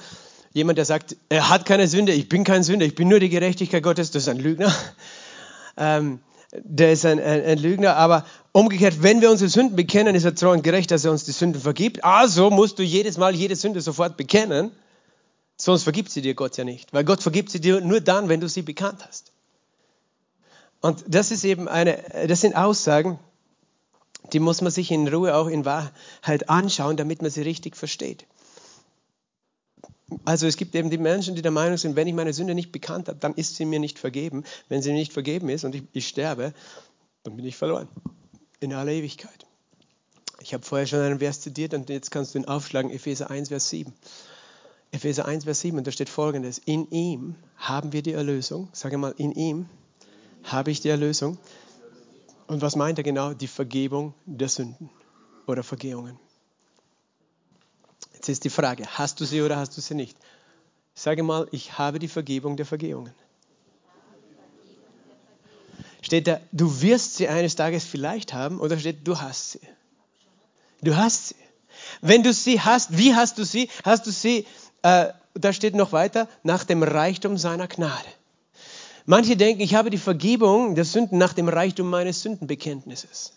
Jemand, der sagt, er hat keine Sünde, ich bin kein Sünder, ich bin nur die Gerechtigkeit Gottes, das ist ein Lügner. Ähm, der ist ein, ein, ein, Lügner, aber umgekehrt, wenn wir unsere Sünden bekennen, ist er treu und gerecht, dass er uns die Sünden vergibt. Also musst du jedes Mal jede Sünde sofort bekennen, sonst vergibt sie dir Gott ja nicht, weil Gott vergibt sie dir nur dann, wenn du sie bekannt hast. Und das ist eben eine, das sind Aussagen, die muss man sich in Ruhe auch in Wahrheit anschauen, damit man sie richtig versteht. Also es gibt eben die Menschen, die der Meinung sind, wenn ich meine Sünde nicht bekannt habe, dann ist sie mir nicht vergeben. Wenn sie mir nicht vergeben ist und ich, ich sterbe, dann bin ich verloren. In aller Ewigkeit. Ich habe vorher schon einen Vers zitiert und jetzt kannst du ihn aufschlagen, Epheser 1, Vers 7. Epheser 1, Vers 7, und da steht folgendes: In ihm haben wir die Erlösung. Sage mal, in ihm habe ich die Erlösung. Und was meint er genau? Die Vergebung der Sünden oder Vergehungen. Jetzt ist die Frage, hast du sie oder hast du sie nicht? Sage mal, ich habe die Vergebung der Vergehungen. Steht da, du wirst sie eines Tages vielleicht haben oder steht, du hast sie? Du hast sie. Wenn du sie hast, wie hast du sie? Hast du sie, äh, da steht noch weiter, nach dem Reichtum seiner Gnade. Manche denken, ich habe die Vergebung der Sünden nach dem Reichtum meines Sündenbekenntnisses.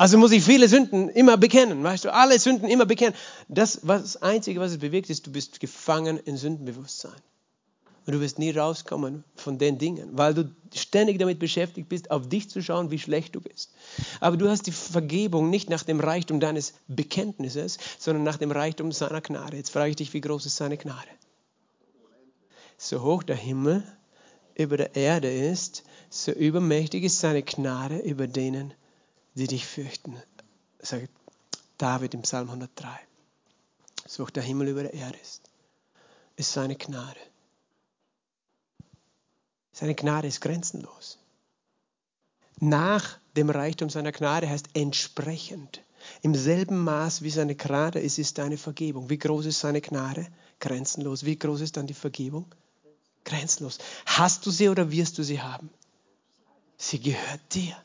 Also muss ich viele Sünden immer bekennen, weißt du, alle Sünden immer bekennen. Das, was, das Einzige, was es bewegt, ist, du bist gefangen in Sündenbewusstsein. Und du wirst nie rauskommen von den Dingen, weil du ständig damit beschäftigt bist, auf dich zu schauen, wie schlecht du bist. Aber du hast die Vergebung nicht nach dem Reichtum deines Bekenntnisses, sondern nach dem Reichtum seiner Gnade. Jetzt frage ich dich, wie groß ist seine Gnade? So hoch der Himmel über der Erde ist, so übermächtig ist seine Gnade über denen, die dich fürchten, sagt David im Psalm 103. So hoch der Himmel über der Erde ist, ist seine Gnade. Seine Gnade ist grenzenlos. Nach dem Reichtum seiner Gnade heißt entsprechend. Im selben Maß wie seine Gnade ist, ist deine Vergebung. Wie groß ist seine Gnade? Grenzenlos. Wie groß ist dann die Vergebung? Grenzenlos. Hast du sie oder wirst du sie haben? Sie gehört dir.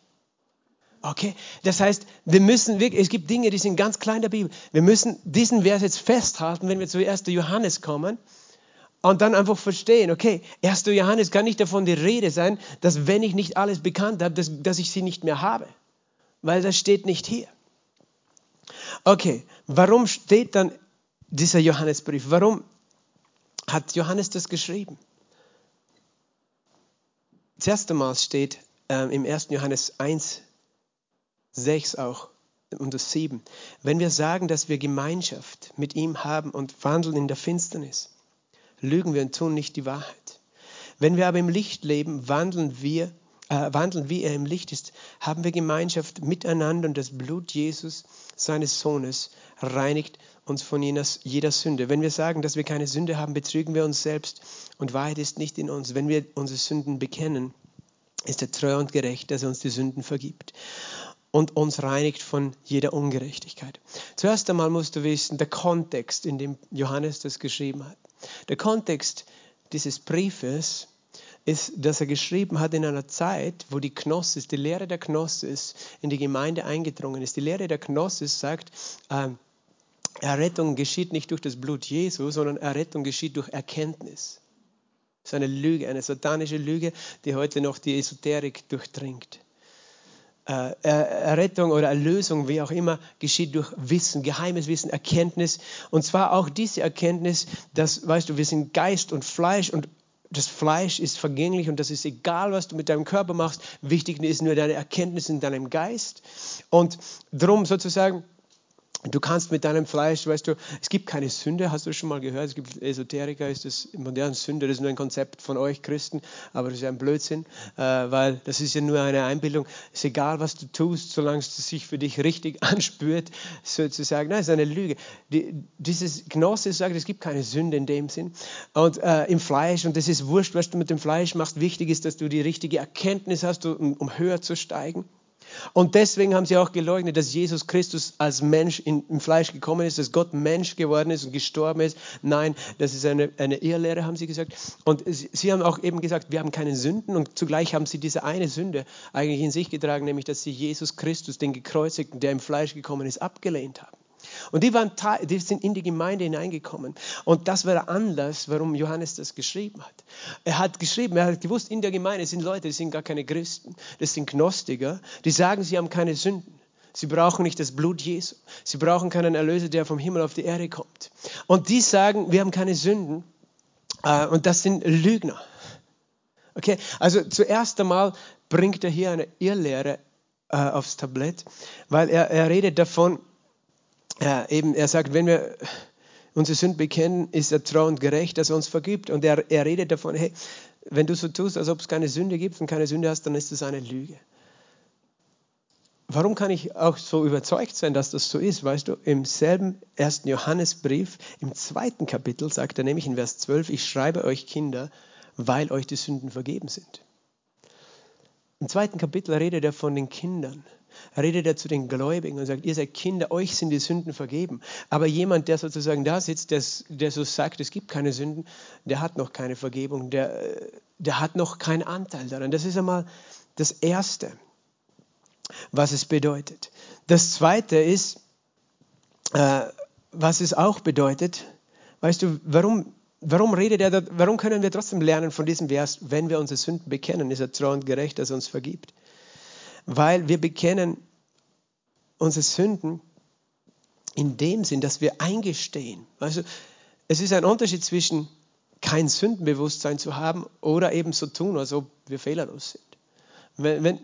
Okay? Das heißt, wir müssen wirklich, es gibt Dinge, die sind ganz klein in der Bibel. Wir müssen diesen Vers jetzt festhalten, wenn wir zu 1. Johannes kommen. und dann einfach verstehen, okay, 1. Johannes kann nicht davon die Rede sein, dass wenn ich nicht alles bekannt habe, dass, dass ich sie nicht mehr habe. Weil das steht nicht hier. Okay, warum steht dann dieser Johannesbrief? Warum hat Johannes das geschrieben? Das erste Mal steht ähm, im 1. Johannes 1, 6 auch und das 7. Wenn wir sagen, dass wir Gemeinschaft mit ihm haben und wandeln in der Finsternis, lügen wir und tun nicht die Wahrheit. Wenn wir aber im Licht leben, wandeln wir, äh, wandeln wie er im Licht ist, haben wir Gemeinschaft miteinander und das Blut Jesus, seines Sohnes, reinigt uns von jener, jeder Sünde. Wenn wir sagen, dass wir keine Sünde haben, betrügen wir uns selbst und Wahrheit ist nicht in uns. Wenn wir unsere Sünden bekennen, ist er treu und gerecht, dass er uns die Sünden vergibt und uns reinigt von jeder Ungerechtigkeit. Zuerst einmal musst du wissen, der Kontext, in dem Johannes das geschrieben hat. Der Kontext dieses Briefes ist, dass er geschrieben hat in einer Zeit, wo die Gnosis, die Lehre der Gnosis in die Gemeinde eingedrungen ist. Die Lehre der Gnosis sagt, äh, Errettung geschieht nicht durch das Blut Jesu, sondern Errettung geschieht durch Erkenntnis. Das ist eine Lüge, eine satanische Lüge, die heute noch die Esoterik durchdringt. Äh, Errettung oder Erlösung, wie auch immer, geschieht durch Wissen, geheimes Wissen, Erkenntnis. Und zwar auch diese Erkenntnis, dass, weißt du, wir sind Geist und Fleisch und das Fleisch ist vergänglich und das ist egal, was du mit deinem Körper machst. Wichtig ist nur deine Erkenntnis in deinem Geist. Und darum sozusagen, Du kannst mit deinem Fleisch, weißt du, es gibt keine Sünde, hast du schon mal gehört? Es gibt Esoteriker, ist das moderne Sünde, das ist nur ein Konzept von euch Christen, aber das ist ein Blödsinn, äh, weil das ist ja nur eine Einbildung. Es ist egal, was du tust, solange es sich für dich richtig anspürt, sozusagen. Nein, es ist eine Lüge. Die, dieses Gnosis sagt, es gibt keine Sünde in dem Sinn. Und äh, im Fleisch, und das ist wurscht, was du mit dem Fleisch machst, wichtig ist, dass du die richtige Erkenntnis hast, um höher zu steigen. Und deswegen haben sie auch geleugnet, dass Jesus Christus als Mensch in, im Fleisch gekommen ist, dass Gott Mensch geworden ist und gestorben ist. Nein, das ist eine, eine Irrlehre, haben sie gesagt. Und sie haben auch eben gesagt, wir haben keine Sünden und zugleich haben sie diese eine Sünde eigentlich in sich getragen, nämlich dass sie Jesus Christus, den Gekreuzigten, der im Fleisch gekommen ist, abgelehnt haben. Und die, waren, die sind in die Gemeinde hineingekommen. Und das war der Anlass, warum Johannes das geschrieben hat. Er hat geschrieben, er hat gewusst, in der Gemeinde sind Leute, die sind gar keine Christen. Das sind Gnostiker, die sagen, sie haben keine Sünden. Sie brauchen nicht das Blut Jesu. Sie brauchen keinen Erlöser, der vom Himmel auf die Erde kommt. Und die sagen, wir haben keine Sünden. Äh, und das sind Lügner. Okay, also zuerst einmal bringt er hier eine Irrlehre äh, aufs Tablett, weil er, er redet davon, ja, eben, er sagt, wenn wir unsere Sünden bekennen, ist er treu und gerecht, dass er uns vergibt. Und er, er redet davon, hey, wenn du so tust, als ob es keine Sünde gibt und keine Sünde hast, dann ist das eine Lüge. Warum kann ich auch so überzeugt sein, dass das so ist? Weißt du, im selben ersten Johannesbrief, im zweiten Kapitel, sagt er nämlich in Vers 12, ich schreibe euch Kinder, weil euch die Sünden vergeben sind. Im zweiten Kapitel redet er von den Kindern redet er zu den Gläubigen und sagt, ihr seid Kinder, euch sind die Sünden vergeben. Aber jemand, der sozusagen da sitzt, der, der so sagt, es gibt keine Sünden, der hat noch keine Vergebung, der, der hat noch keinen Anteil daran. Das ist einmal das Erste, was es bedeutet. Das Zweite ist, äh, was es auch bedeutet, weißt du, warum warum redet er, warum können wir trotzdem lernen von diesem Vers, wenn wir unsere Sünden bekennen, ist er treu und gerecht, dass er uns vergibt weil wir bekennen unsere Sünden in dem Sinn, dass wir eingestehen. Also es ist ein Unterschied zwischen kein Sündenbewusstsein zu haben oder eben so tun, als ob wir fehlerlos sind. Wenn, wenn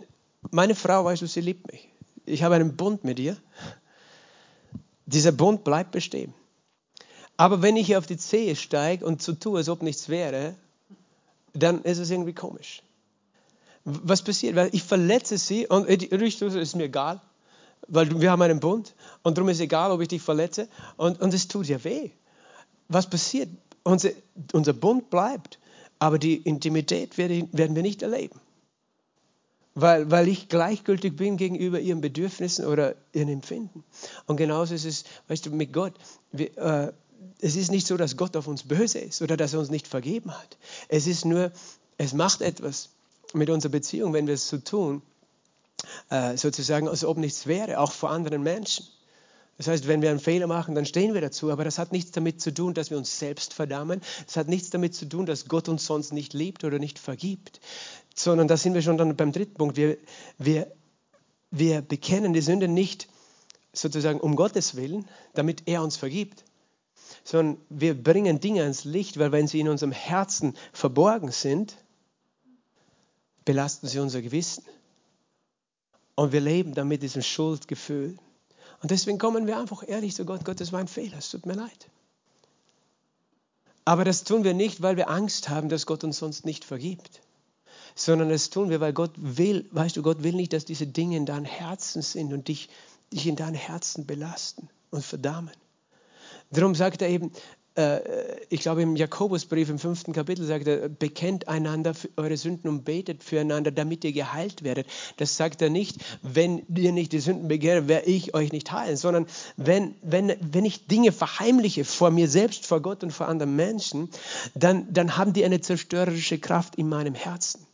meine Frau, weißt du, sie liebt mich. Ich habe einen Bund mit ihr. Dieser Bund bleibt bestehen. Aber wenn ich hier auf die Zehe steige und so tue, als ob nichts wäre, dann ist es irgendwie komisch was passiert? Weil ich verletze sie und es ist mir egal, weil wir haben einen Bund und darum ist es egal, ob ich dich verletze und, und es tut ja weh. Was passiert? Unser, unser Bund bleibt, aber die Intimität werden wir nicht erleben. Weil, weil ich gleichgültig bin gegenüber ihren Bedürfnissen oder ihren Empfinden. Und genauso ist es, weißt du, mit Gott. Wir, äh, es ist nicht so, dass Gott auf uns böse ist oder dass er uns nicht vergeben hat. Es ist nur, es macht etwas mit unserer Beziehung, wenn wir es so tun, äh, sozusagen, als ob nichts wäre, auch vor anderen Menschen. Das heißt, wenn wir einen Fehler machen, dann stehen wir dazu. Aber das hat nichts damit zu tun, dass wir uns selbst verdammen. Das hat nichts damit zu tun, dass Gott uns sonst nicht liebt oder nicht vergibt. Sondern da sind wir schon dann beim dritten Punkt. Wir, wir, wir bekennen die Sünde nicht sozusagen um Gottes Willen, damit er uns vergibt, sondern wir bringen Dinge ans Licht, weil wenn sie in unserem Herzen verborgen sind, belasten sie unser Gewissen. Und wir leben dann mit diesem Schuldgefühl. Und deswegen kommen wir einfach ehrlich zu Gott, Gott, das war ein Fehler, es tut mir leid. Aber das tun wir nicht, weil wir Angst haben, dass Gott uns sonst nicht vergibt, sondern das tun wir, weil Gott will, weißt du, Gott will nicht, dass diese Dinge in deinem Herzen sind und dich, dich in deinem Herzen belasten und verdammen. Darum sagt er eben, ich glaube im Jakobusbrief im fünften Kapitel sagt er, bekennt einander eure Sünden und betet füreinander, damit ihr geheilt werdet. Das sagt er nicht, wenn ihr nicht die Sünden begehrt, werde ich euch nicht heilen, sondern wenn, wenn, wenn ich Dinge verheimliche vor mir selbst, vor Gott und vor anderen Menschen, dann, dann haben die eine zerstörerische Kraft in meinem Herzen.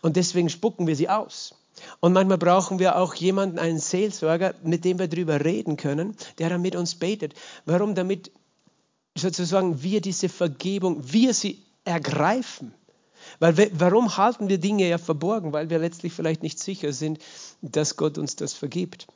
Und deswegen spucken wir sie aus. Und manchmal brauchen wir auch jemanden, einen Seelsorger, mit dem wir darüber reden können, der dann mit uns betet. Warum? Damit sozusagen wir diese Vergebung, wir sie ergreifen. Weil wir, warum halten wir Dinge ja verborgen? Weil wir letztlich vielleicht nicht sicher sind, dass Gott uns das vergibt.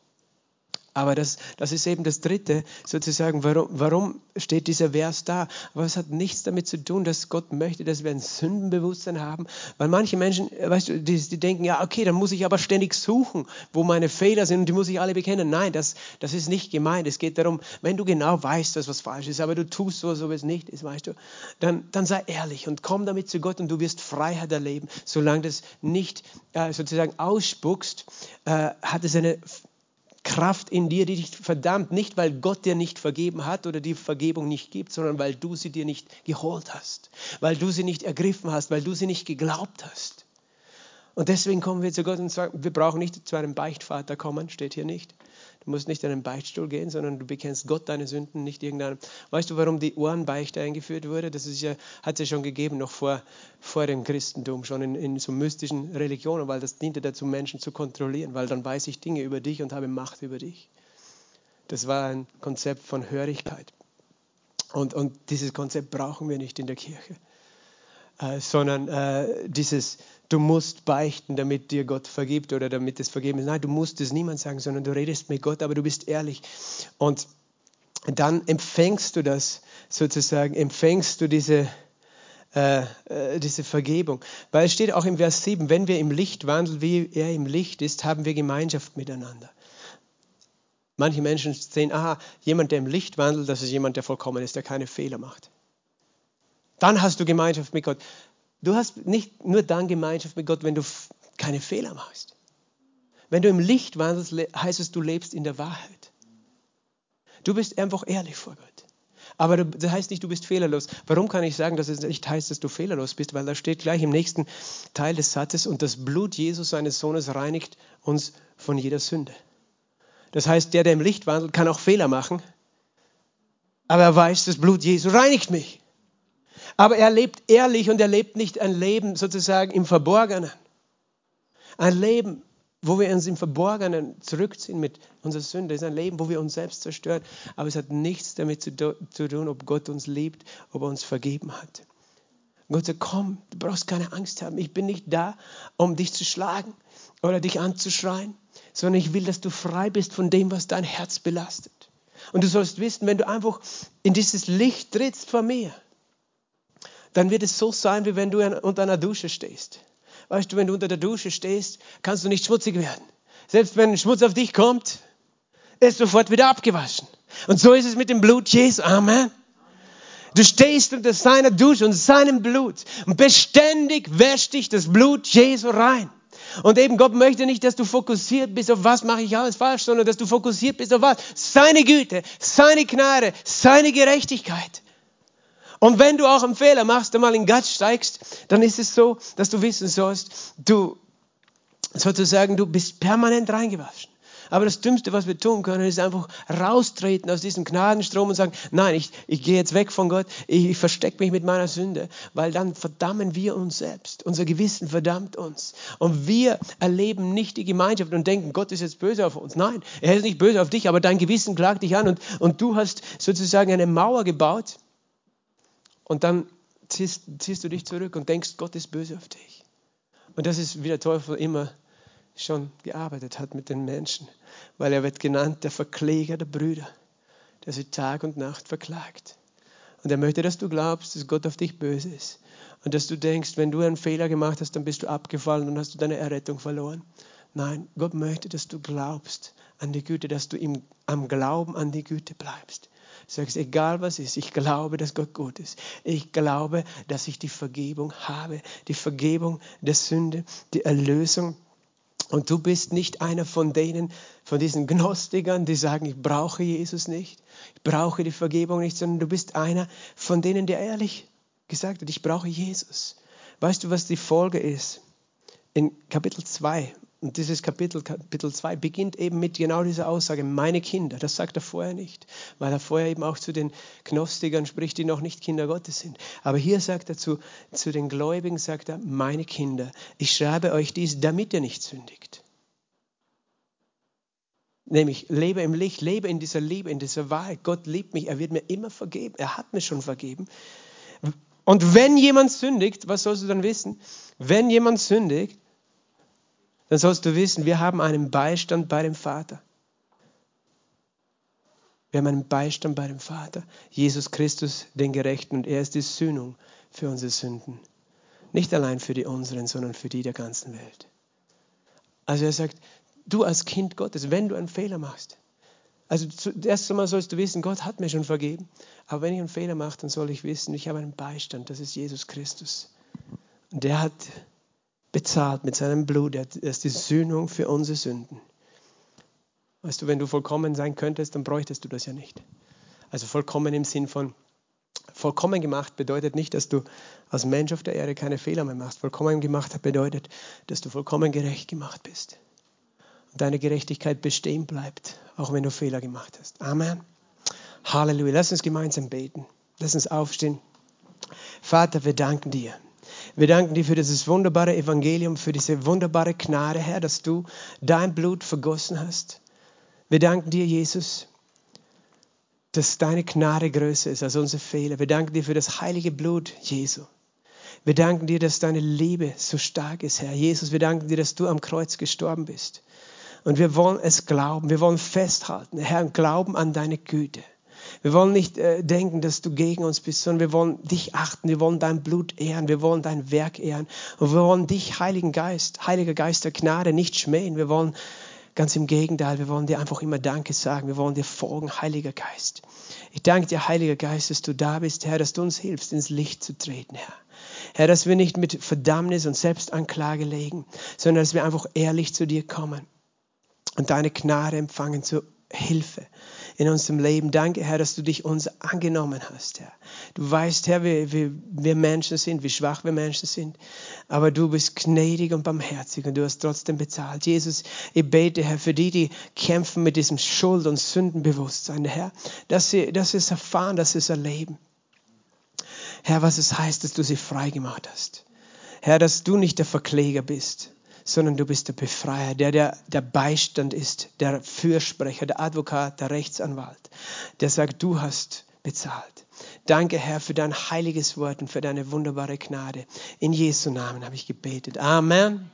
Aber das, das ist eben das Dritte, sozusagen, warum, warum steht dieser Vers da? Aber es hat nichts damit zu tun, dass Gott möchte, dass wir ein Sündenbewusstsein haben. Weil manche Menschen, weißt du, die, die denken, ja, okay, dann muss ich aber ständig suchen, wo meine Fehler sind und die muss ich alle bekennen. Nein, das, das ist nicht gemeint. Es geht darum, wenn du genau weißt, dass was falsch ist, aber du tust so, so wie es nicht ist, weißt du, dann, dann sei ehrlich und komm damit zu Gott und du wirst Freiheit erleben. Solange das nicht äh, sozusagen ausspuckst, äh, hat es eine Kraft in dir, die dich verdammt, nicht weil Gott dir nicht vergeben hat oder die Vergebung nicht gibt, sondern weil du sie dir nicht geholt hast, weil du sie nicht ergriffen hast, weil du sie nicht geglaubt hast. Und deswegen kommen wir zu Gott und sagen, wir brauchen nicht zu einem Beichtvater kommen, steht hier nicht. Du musst nicht in einen Beichtstuhl gehen, sondern du bekennst Gott deine Sünden, nicht irgendeinem. Weißt du, warum die Ohrenbeichte eingeführt wurde? Das ist ja, hat es ja schon gegeben, noch vor, vor dem Christentum, schon in, in so mystischen Religionen, weil das diente dazu, Menschen zu kontrollieren, weil dann weiß ich Dinge über dich und habe Macht über dich. Das war ein Konzept von Hörigkeit. Und, und dieses Konzept brauchen wir nicht in der Kirche, äh, sondern äh, dieses du musst beichten, damit dir Gott vergibt oder damit es vergeben ist. Nein, du musst es niemand sagen, sondern du redest mit Gott, aber du bist ehrlich. Und dann empfängst du das sozusagen, empfängst du diese, äh, äh, diese Vergebung. Weil es steht auch im Vers 7, wenn wir im Licht wandeln, wie er im Licht ist, haben wir Gemeinschaft miteinander. Manche Menschen sehen, aha, jemand, der im Licht wandelt, das ist jemand, der vollkommen ist, der keine Fehler macht. Dann hast du Gemeinschaft mit Gott. Du hast nicht nur dann Gemeinschaft mit Gott, wenn du keine Fehler machst. Wenn du im Licht wandelst, heißt es, du lebst in der Wahrheit. Du bist einfach ehrlich vor Gott. Aber das heißt nicht, du bist fehlerlos. Warum kann ich sagen, dass es nicht heißt, dass du fehlerlos bist? Weil da steht gleich im nächsten Teil des Satzes, und das Blut Jesus, seines Sohnes, reinigt uns von jeder Sünde. Das heißt, der, der im Licht wandelt, kann auch Fehler machen, aber er weiß, das Blut Jesu reinigt mich. Aber er lebt ehrlich und er lebt nicht ein Leben sozusagen im Verborgenen. Ein Leben, wo wir uns im Verborgenen zurückziehen mit unserer Sünde. Ist ein Leben, wo wir uns selbst zerstören. Aber es hat nichts damit zu, tun, ob Gott uns liebt, ob er uns vergeben hat. Gott sagt, komm, du brauchst keine Angst haben. Ich bin nicht da, um dich zu schlagen oder dich anzuschreien, sondern ich will, dass du frei bist von dem, was dein Herz belastet. Und du sollst wissen, wenn du einfach in dieses Licht trittst vor mir, dann wird es so sein, wie wenn du unter einer Dusche stehst. Weißt du, wenn du unter der Dusche stehst, kannst du nicht schmutzig werden. Selbst wenn Schmutz auf dich kommt, ist sofort wieder abgewaschen. Und so ist es mit dem Blut Jesu. Amen. Du stehst unter seiner Dusche und seinem Blut und beständig wäscht dich das Blut Jesu rein. Und eben Gott möchte nicht, dass du fokussiert bist auf was mache ich alles falsch, sondern dass du fokussiert bist auf was? Seine Güte, seine Gnade, seine Gerechtigkeit. Und wenn du auch einen Fehler machst, einmal in Gott steigst, dann ist es so, dass du wissen sollst, du sozusagen, du bist permanent reingewaschen. Aber das Dümmste, was wir tun können, ist einfach raustreten aus diesem Gnadenstrom und sagen, nein, ich, ich gehe jetzt weg von Gott, ich, ich verstecke mich mit meiner Sünde, weil dann verdammen wir uns selbst. Unser Gewissen verdammt uns. Und wir erleben nicht die Gemeinschaft und denken, Gott ist jetzt böse auf uns. Nein, er ist nicht böse auf dich, aber dein Gewissen klagt dich an und, und du hast sozusagen eine Mauer gebaut und dann ziehst, ziehst du dich zurück und denkst, Gott ist böse auf dich. Und das ist, wie der Teufel immer schon gearbeitet hat mit den Menschen, weil er wird genannt der Verkläger der Brüder, der sie Tag und Nacht verklagt. Und er möchte, dass du glaubst, dass Gott auf dich böse ist. Und dass du denkst, wenn du einen Fehler gemacht hast, dann bist du abgefallen und hast du deine Errettung verloren. Nein, Gott möchte, dass du glaubst an die Güte, dass du ihm am Glauben an die Güte bleibst. Sagst, egal was ist, ich glaube, dass Gott gut ist. Ich glaube, dass ich die Vergebung habe. Die Vergebung der Sünde, die Erlösung und du bist nicht einer von denen, von diesen Gnostikern, die sagen, ich brauche Jesus nicht, ich brauche die Vergebung nicht, sondern du bist einer von denen, der ehrlich gesagt hat, ich brauche Jesus. Weißt du, was die Folge ist? In Kapitel 2, und dieses Kapitel, Kapitel 2, beginnt eben mit genau dieser Aussage, meine Kinder. Das sagt er vorher nicht, weil er vorher eben auch zu den Gnostikern spricht, die noch nicht Kinder Gottes sind. Aber hier sagt er zu, zu den Gläubigen, sagt er, meine Kinder, ich schreibe euch dies, damit ihr nicht sündigt. Nämlich, lebe im Licht, lebe in dieser Liebe, in dieser Wahrheit. Gott liebt mich, er wird mir immer vergeben. Er hat mir schon vergeben. Und wenn jemand sündigt, was sollst du dann wissen? Wenn jemand sündigt, dann sollst du wissen, wir haben einen Beistand bei dem Vater. Wir haben einen Beistand bei dem Vater. Jesus Christus, den Gerechten, und er ist die Sühnung für unsere Sünden. Nicht allein für die unseren, sondern für die der ganzen Welt. Also er sagt, du als Kind Gottes, wenn du einen Fehler machst, also zuerst einmal sollst du wissen, Gott hat mir schon vergeben. Aber wenn ich einen Fehler mache, dann soll ich wissen, ich habe einen Beistand, das ist Jesus Christus. Und der hat bezahlt mit seinem Blut. Er ist die Sühnung für unsere Sünden. Weißt du, wenn du vollkommen sein könntest, dann bräuchtest du das ja nicht. Also vollkommen im Sinn von vollkommen gemacht bedeutet nicht, dass du als Mensch auf der Erde keine Fehler mehr machst. Vollkommen gemacht bedeutet, dass du vollkommen gerecht gemacht bist. Und deine Gerechtigkeit bestehen bleibt, auch wenn du Fehler gemacht hast. Amen. Halleluja. Lass uns gemeinsam beten. Lass uns aufstehen. Vater, wir danken dir. Wir danken dir für dieses wunderbare Evangelium, für diese wunderbare Gnade, Herr, dass du dein Blut vergossen hast. Wir danken dir, Jesus, dass deine Gnade größer ist als unsere Fehler. Wir danken dir für das heilige Blut, Jesu. Wir danken dir, dass deine Liebe so stark ist, Herr. Jesus, wir danken dir, dass du am Kreuz gestorben bist. Und wir wollen es glauben, wir wollen festhalten, Herr, und glauben an deine Güte. Wir wollen nicht äh, denken, dass du gegen uns bist, sondern wir wollen dich achten, wir wollen dein Blut ehren, wir wollen dein Werk ehren und wir wollen dich, Heiligen Geist, Heiliger Geist der Gnade, nicht schmähen. Wir wollen ganz im Gegenteil, wir wollen dir einfach immer Danke sagen, wir wollen dir folgen, Heiliger Geist. Ich danke dir, Heiliger Geist, dass du da bist, Herr, dass du uns hilfst, ins Licht zu treten, Herr. Herr, dass wir nicht mit Verdammnis und Selbstanklage legen, sondern dass wir einfach ehrlich zu dir kommen und deine Gnade empfangen zur Hilfe in unserem Leben. Danke, Herr, dass du dich uns angenommen hast, Herr. Du weißt, Herr, wie, wie wir Menschen sind, wie schwach wir Menschen sind. Aber du bist gnädig und barmherzig und du hast trotzdem bezahlt. Jesus, ich bete, Herr, für die, die kämpfen mit diesem Schuld- und Sündenbewusstsein, Herr, dass sie, dass sie es erfahren, dass sie es erleben. Herr, was es heißt, dass du sie frei gemacht hast. Herr, dass du nicht der Verkläger bist, sondern du bist der Befreier, der, der der Beistand ist, der Fürsprecher, der Advokat, der Rechtsanwalt, der sagt, du hast bezahlt. Danke, Herr, für dein heiliges Wort und für deine wunderbare Gnade. In Jesu Namen habe ich gebetet. Amen.